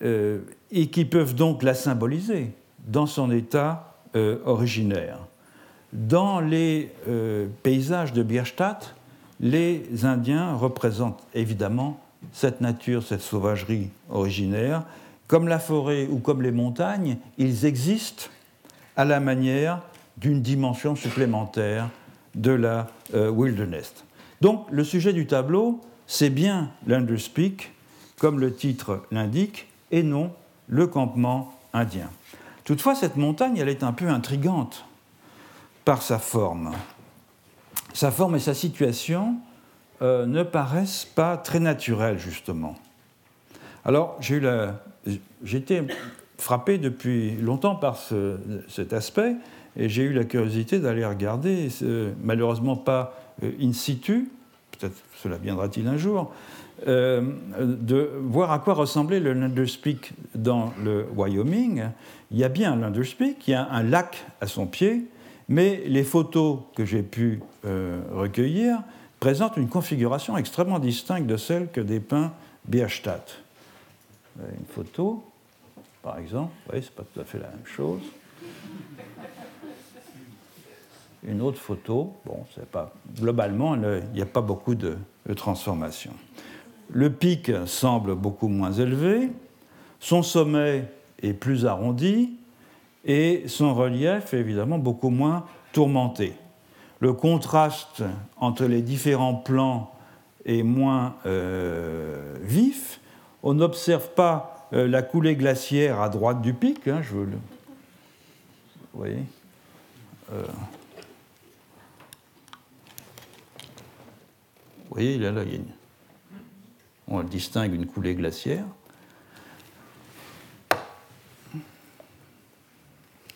euh, et qui peuvent donc la symboliser dans son état euh, originaire. Dans les paysages de Bierstadt, les Indiens représentent évidemment cette nature, cette sauvagerie originaire. Comme la forêt ou comme les montagnes, ils existent à la manière d'une dimension supplémentaire de la euh, wilderness. Donc le sujet du tableau, c'est bien l'Underspeak, comme le titre l'indique, et non le campement indien. Toutefois, cette montagne, elle est un peu intrigante par sa forme. Sa forme et sa situation euh, ne paraissent pas très naturelles, justement. Alors, j'ai été frappé depuis longtemps par cet aspect, et j'ai eu la curiosité d'aller regarder, malheureusement pas euh, in situ, peut-être cela viendra-t-il un jour, euh, de voir à quoi ressemblait le Lunderspeak dans le Wyoming. Il y a bien un Lunderspeak, il y a un lac à son pied, mais les photos que j'ai pu euh, recueillir présentent une configuration extrêmement distincte de celle que dépeint Bierstadt. Une photo, par exemple, vous voyez, c'est pas tout à fait la même chose une autre photo. Bon, pas, globalement, il n'y a pas beaucoup de, transformation. Le pic semble beaucoup moins élevé, son sommet est plus arrondi et son relief est évidemment beaucoup moins tourmenté. Le contraste entre les différents plans est moins euh, vif. On n'observe pas euh, la coulée glaciaire à droite du pic. Hein, je le... Vous voyez euh, Vous voyez, là, là, on distingue une coulée glaciaire.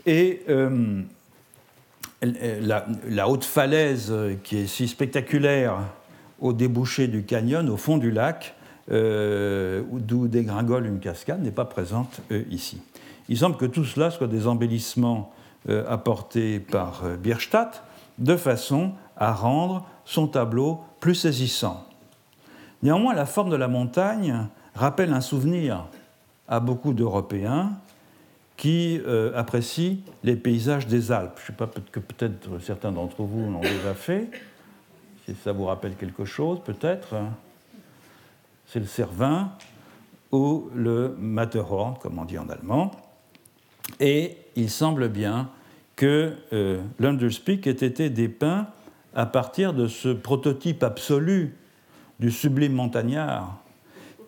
Et euh, la, haute falaise qui est si spectaculaire au débouché du canyon, au fond du lac, euh, d'où dégringole une cascade, n'est pas présente euh, ici. Il semble que tout cela soit des embellissements apportés par Bierstadt de façon à rendre son tableau plus saisissant. Néanmoins, la forme de la montagne rappelle un souvenir à beaucoup d'Européens qui euh, apprécient les paysages des Alpes. Je ne sais pas que peut-être certains d'entre vous l'ont déjà fait. Si ça vous rappelle quelque chose, peut-être. C'est le Cervin ou le Matterhorn, comme on dit en allemand. Et il semble bien que euh, l'Underspeak ait été dépeint à partir de ce prototype absolu du sublime montagnard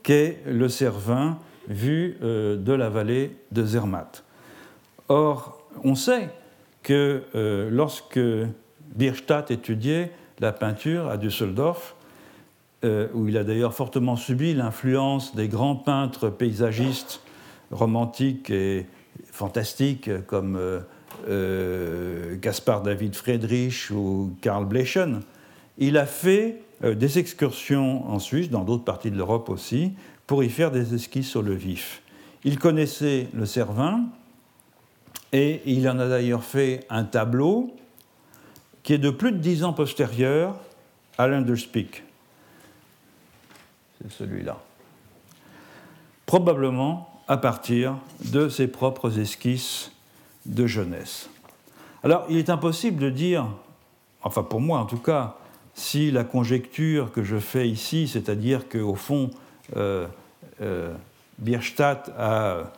qu'est le Cervin vu euh, de la vallée de Zermatt. Or, on sait que euh, lorsque Bierstadt étudiait la peinture à Düsseldorf, euh, où il a d'ailleurs fortement subi l'influence des grands peintres paysagistes romantiques et fantastiques comme euh, Gaspard David Friedrich ou Karl Blechen, il a fait des excursions en Suisse, dans d'autres parties de l'Europe aussi, pour y faire des esquisses sur le vif. Il connaissait le Cervin et il en a d'ailleurs fait un tableau qui est de plus de dix ans postérieur à l'Underspeak. C'est celui-là. Probablement à partir de ses propres esquisses de jeunesse. Alors, il est impossible de dire, enfin pour moi en tout cas, si la conjecture que je fais ici, c'est-à-dire qu'au fond, Bierstadt a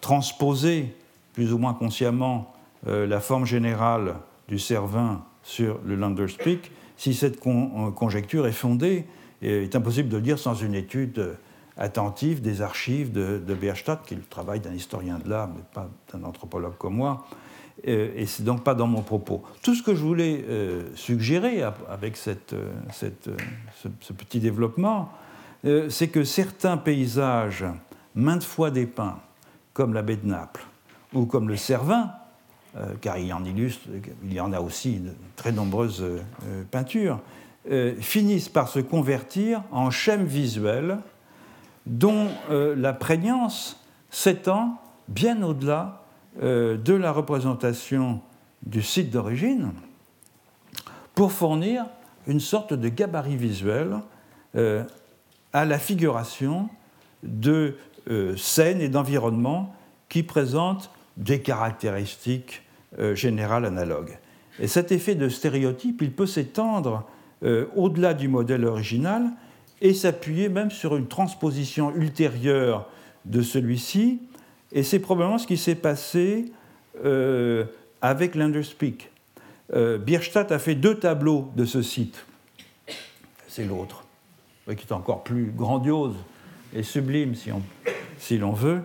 transposé plus ou moins consciemment euh, la forme générale du Cervin sur le Landerspeak, si cette conjecture est fondée, il est impossible de le dire sans une étude attentive des archives de, Bierstadt, qui est le travail d'un historien de l'art, mais pas d'un anthropologue comme moi, euh, et c'est donc pas dans mon propos. Tout ce que je voulais euh, suggérer avec euh, cette, ce, petit développement, c'est que certains paysages, maintes fois dépeints, comme la baie de Naples ou comme le Cervin, car il y en illustre, il y en a aussi de très nombreuses peintures, finissent par se convertir en schèmes visuels dont euh, la prégnance s'étend bien au-delà euh, de la représentation du site d'origine pour fournir une sorte de gabarit visuel euh, à la figuration de scènes et d'environnements qui présentent des caractéristiques générales analogues. Et cet effet de stéréotype, il peut s'étendre au-delà du modèle original et s'appuyer même sur une transposition ultérieure de celui-ci. Et c'est probablement ce qui s'est passé euh, avec l'Underspeak. Euh, Bierstadt a fait deux tableaux de ce site. C'est l'autre, qui est encore plus grandiose et sublime si, on, si l'on veut.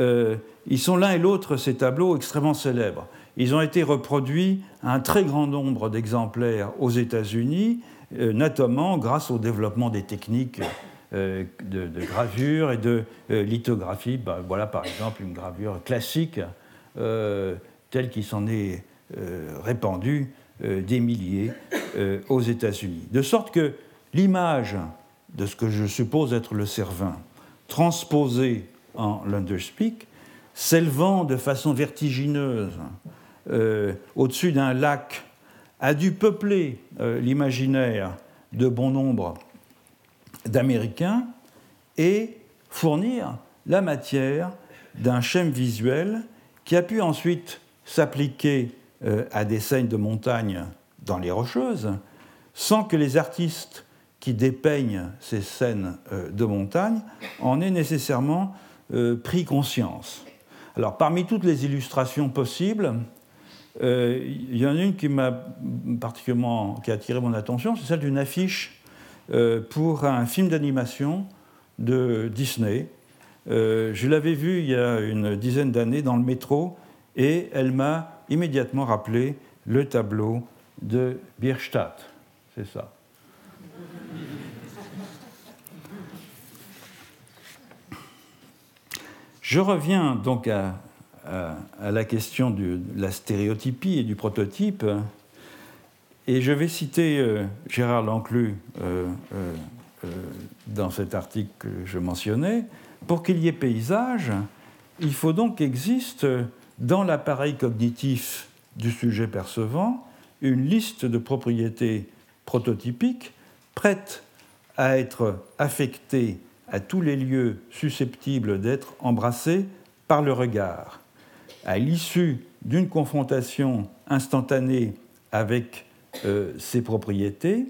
Euh, ils sont l'un et l'autre, ces tableaux, extrêmement célèbres. Ils ont été reproduits à un très grand nombre d'exemplaires aux États-Unis, euh, notamment grâce au développement des techniques euh, de, gravure et de lithographie. Bah, voilà par exemple une gravure classique telle qu'il s'en est répandu des milliers aux États-Unis. De sorte que l'image de ce que je suppose être le Cervin, transposé en l'Underspeak, s'élevant de façon vertigineuse euh, au-dessus d'un lac, a dû peupler euh, l'imaginaire de bon nombre d'Américains et fournir la matière d'un schème visuel qui a pu ensuite s'appliquer euh, à des scènes de montagne dans les Rocheuses, sans que les artistes qui dépeignent ces scènes de montagne en aient nécessairement pris conscience. Alors, parmi toutes les illustrations possibles, euh, il y en a une qui m'a particulièrement qui a attiré mon attention, c'est celle d'une affiche euh, pour un film d'animation de Disney. Euh, je l'avais vue il y a une dizaine d'années dans le métro et elle m'a immédiatement rappelé le tableau de Bierstadt. C'est ça. Je reviens donc à, la question de la stéréotypie et du prototype, et je vais citer euh, Gérard Lanclus euh, euh, dans cet article que je mentionnais. Pour qu'il y ait paysage, il faut donc qu'existe dans l'appareil cognitif du sujet percevant une liste de propriétés prototypiques prêtes à être affectées à tous les lieux susceptibles d'être embrassés par le regard. À l'issue d'une confrontation instantanée avec euh, ces propriétés,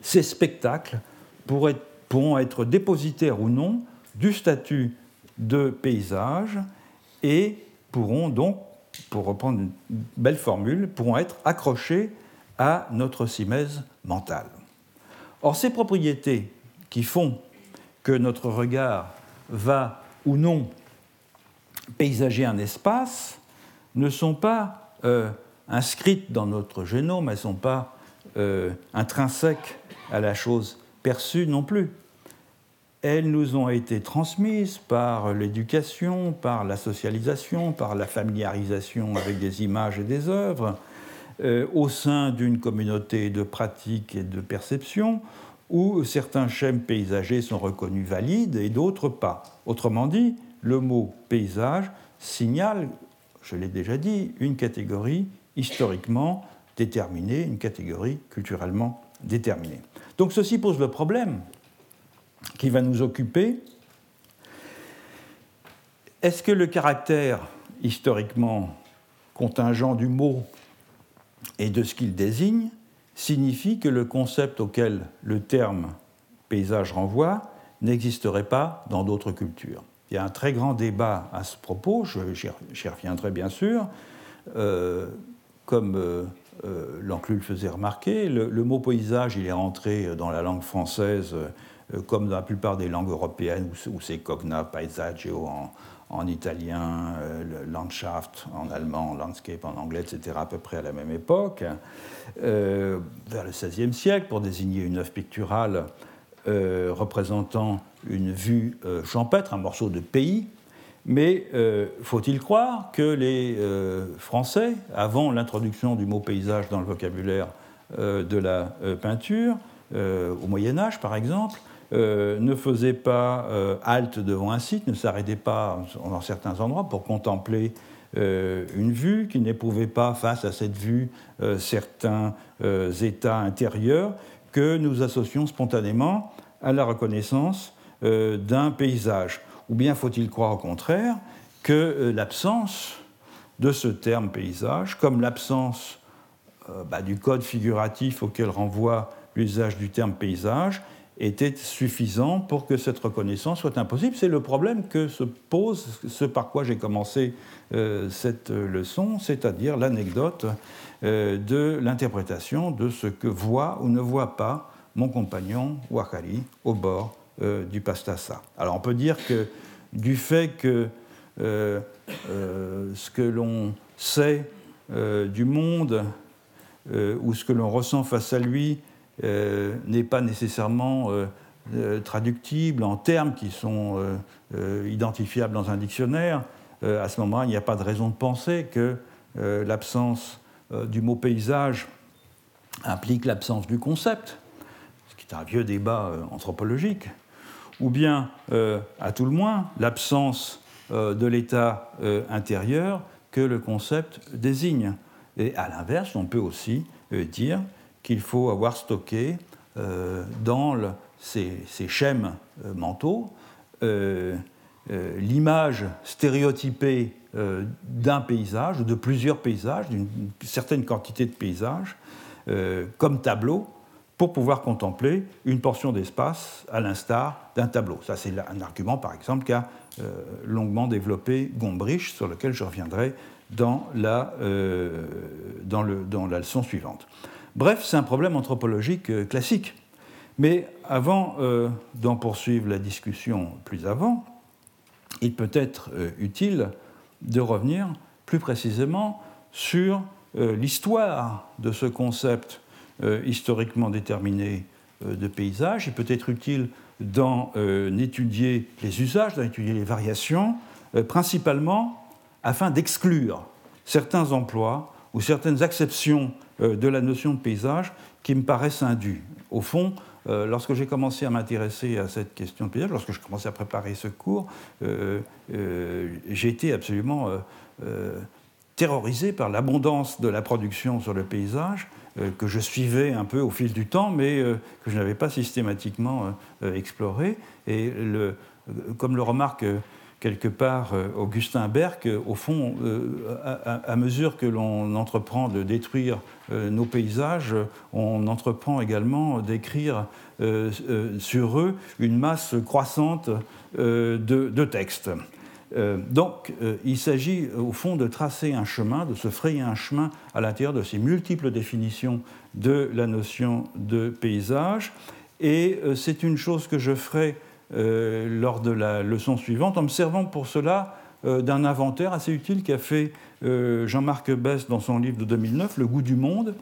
ces spectacles pourront être dépositaires ou non du statut de paysage et pourront donc, pour reprendre une belle formule, pourront être accrochés à notre simèse mentale. Or, ces propriétés qui font que notre regard va ou non paysager un espace ne sont pas euh, inscrites dans notre génome, elles ne sont pas euh, intrinsèques à la chose perçue non plus. Elles nous ont été transmises par l'éducation, par la socialisation, par la familiarisation avec des images et des œuvres, euh, au sein d'une communauté de pratiques et de perceptions, où certains schèmes paysagers sont reconnus valides et d'autres pas. Autrement dit, le mot paysage signale, je l'ai déjà dit, une catégorie historiquement déterminée, une catégorie culturellement déterminée. Donc ceci pose le problème qui va nous occuper. Est-ce que le caractère historiquement contingent du mot et de ce qu'il désigne signifie que le concept auquel le terme paysage renvoie n'existerait pas dans d'autres cultures. Il y a un très grand débat à ce propos, j'y reviendrai bien sûr. Euh, comme euh, euh, le faisait remarquer, le, mot paysage il est rentré dans la langue française euh, comme dans la plupart des langues européennes où, c'est cogna, paesaggio en, en italien, euh, Landschaft en allemand, landscape en anglais, etc., à peu près à la même époque, euh, vers le XVIe siècle, pour désigner une œuvre picturale euh, représentant une vue champêtre, un morceau de pays. Mais faut-il croire que les Français, avant l'introduction du mot paysage dans le vocabulaire de la peinture, au Moyen Âge par exemple, euh, ne faisait pas euh, halte devant un site, ne s'arrêtait pas dans certains endroits pour contempler euh, une vue, qui n'éprouvait pas face à cette vue certains états intérieurs que nous associons spontanément à la reconnaissance d'un paysage. Ou bien faut-il croire au contraire que l'absence de ce terme paysage, comme l'absence bah, du code figuratif auquel renvoie l'usage du terme paysage, était suffisant pour que cette reconnaissance soit impossible. C'est le problème que se pose ce par quoi j'ai commencé euh, cette leçon, c'est-à-dire l'anecdote euh, de l'interprétation de ce que voit ou ne voit pas mon compagnon Wakari au bord euh, du Pastassa. Alors on peut dire que du fait que ce que l'on sait du monde ou ce que l'on ressent face à lui n'est pas nécessairement euh, euh, traductible en termes qui sont identifiables dans un dictionnaire, à ce moment-là, il n'y a pas de raison de penser que l'absence du mot paysage implique l'absence du concept, ce qui est un vieux débat anthropologique, ou bien, à tout le moins, l'absence de l'état intérieur que le concept désigne. Et à l'inverse, on peut aussi dire qu'il faut avoir stocké euh, dans ces, schèmes euh, mentaux euh, l'image stéréotypée d'un paysage de plusieurs paysages, d'une certaine quantité de paysages, comme tableau, pour pouvoir contempler une portion d'espace à l'instar d'un tableau. Ça, c'est un argument, par exemple, qu'a longuement développé Gombrich, sur lequel je reviendrai dans la leçon suivante. Bref, c'est un problème anthropologique euh, classique. Mais avant euh, d'en poursuivre la discussion plus avant, il peut être euh, utile de revenir plus précisément sur l'histoire de ce concept historiquement déterminé de paysage. Il peut être utile d'en étudier les usages, d'en étudier les variations, principalement afin d'exclure certains emplois ou certaines acceptions euh, de la notion de paysage qui me paraissent indues. Au fond, euh, lorsque j'ai commencé à m'intéresser à cette question de paysage, lorsque je commençais à préparer ce cours, euh, j'ai été absolument terrorisé par l'abondance de la production sur le paysage, que je suivais un peu au fil du temps, mais que je n'avais pas systématiquement exploré. Et comme le remarque quelque part euh, Augustin Berck, au fond, euh, à, mesure que l'on entreprend de détruire euh, nos paysages, on entreprend également d'écrire sur eux une masse croissante de, textes. donc, il s'agit au fond de tracer un chemin, de se frayer un chemin à l'intérieur de ces multiples définitions de la notion de paysage. Et c'est une chose que je ferai euh, lors de la leçon suivante, en me servant pour cela euh, d'un inventaire assez utile qu'a fait euh, Jean-Marc Bess dans son livre de 2009, Le goût du monde,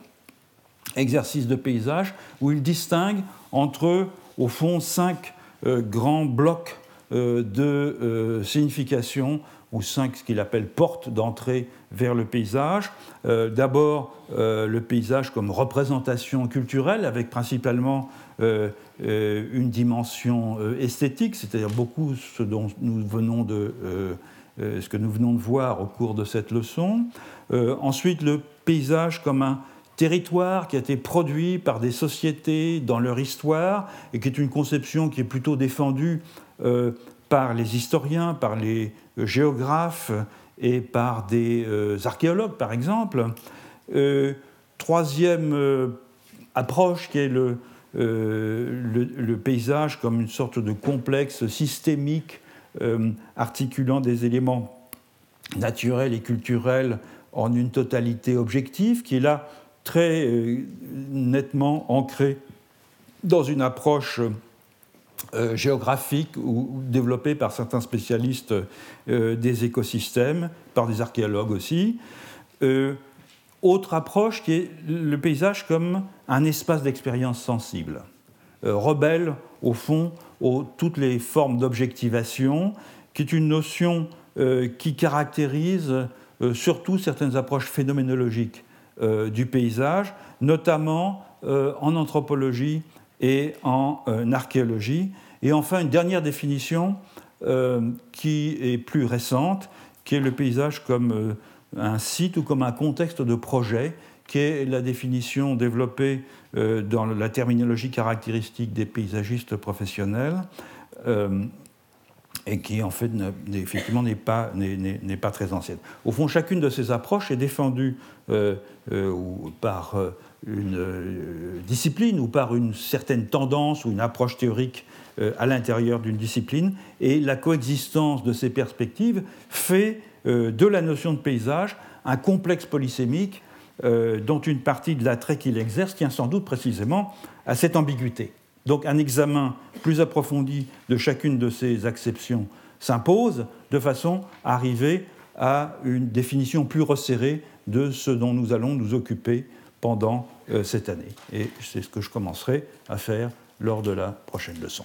exercice de paysage, où il distingue entre, au fond, cinq grands blocs de signification ou cinq, ce qu'il appelle portes d'entrée vers le paysage. D'abord, le paysage comme représentation culturelle, avec principalement euh, une dimension euh, esthétique, c'est-à-dire beaucoup ce, dont nous venons de, euh, ce que nous venons de voir au cours de cette leçon. ensuite, le paysage comme un territoire qui a été produit par des sociétés dans leur histoire et qui est une conception qui est plutôt défendue par les historiens, par les géographes et par des archéologues, par exemple. troisième approche qui est le, euh, le, paysage comme une sorte de complexe systémique euh, articulant des éléments naturels et culturels en une totalité objective, qui est là très euh, nettement ancré dans une approche géographique ou, développée par certains spécialistes des écosystèmes, par des archéologues aussi. Autre approche qui est le paysage comme un espace d'expérience sensible, euh, rebelle au fond aux toutes les formes d'objectivation, qui est une notion euh, qui caractérise euh, surtout certaines approches phénoménologiques du paysage, notamment en anthropologie et en archéologie. Et enfin, une dernière définition qui est plus récente, qui est le paysage comme un site ou comme un contexte de projet qui est la définition développée euh, dans la terminologie caractéristique des paysagistes professionnels, euh, et qui en fait effectivement n'est pas, n'est, pas très ancienne. Au fond, chacune de ces approches est défendue euh, par une discipline ou par une certaine tendance ou une approche théorique à l'intérieur d'une discipline. Et la coexistence de ces perspectives fait de la notion de paysage un complexe polysémique dont une partie de l'attrait qu'il exerce tient sans doute précisément à cette ambiguïté. Donc un examen plus approfondi de chacune de ces acceptions s'impose de façon à arriver à une définition plus resserrée de ce dont nous allons nous occuper pendant euh, cette année. Et c'est ce que je commencerai à faire lors de la prochaine leçon.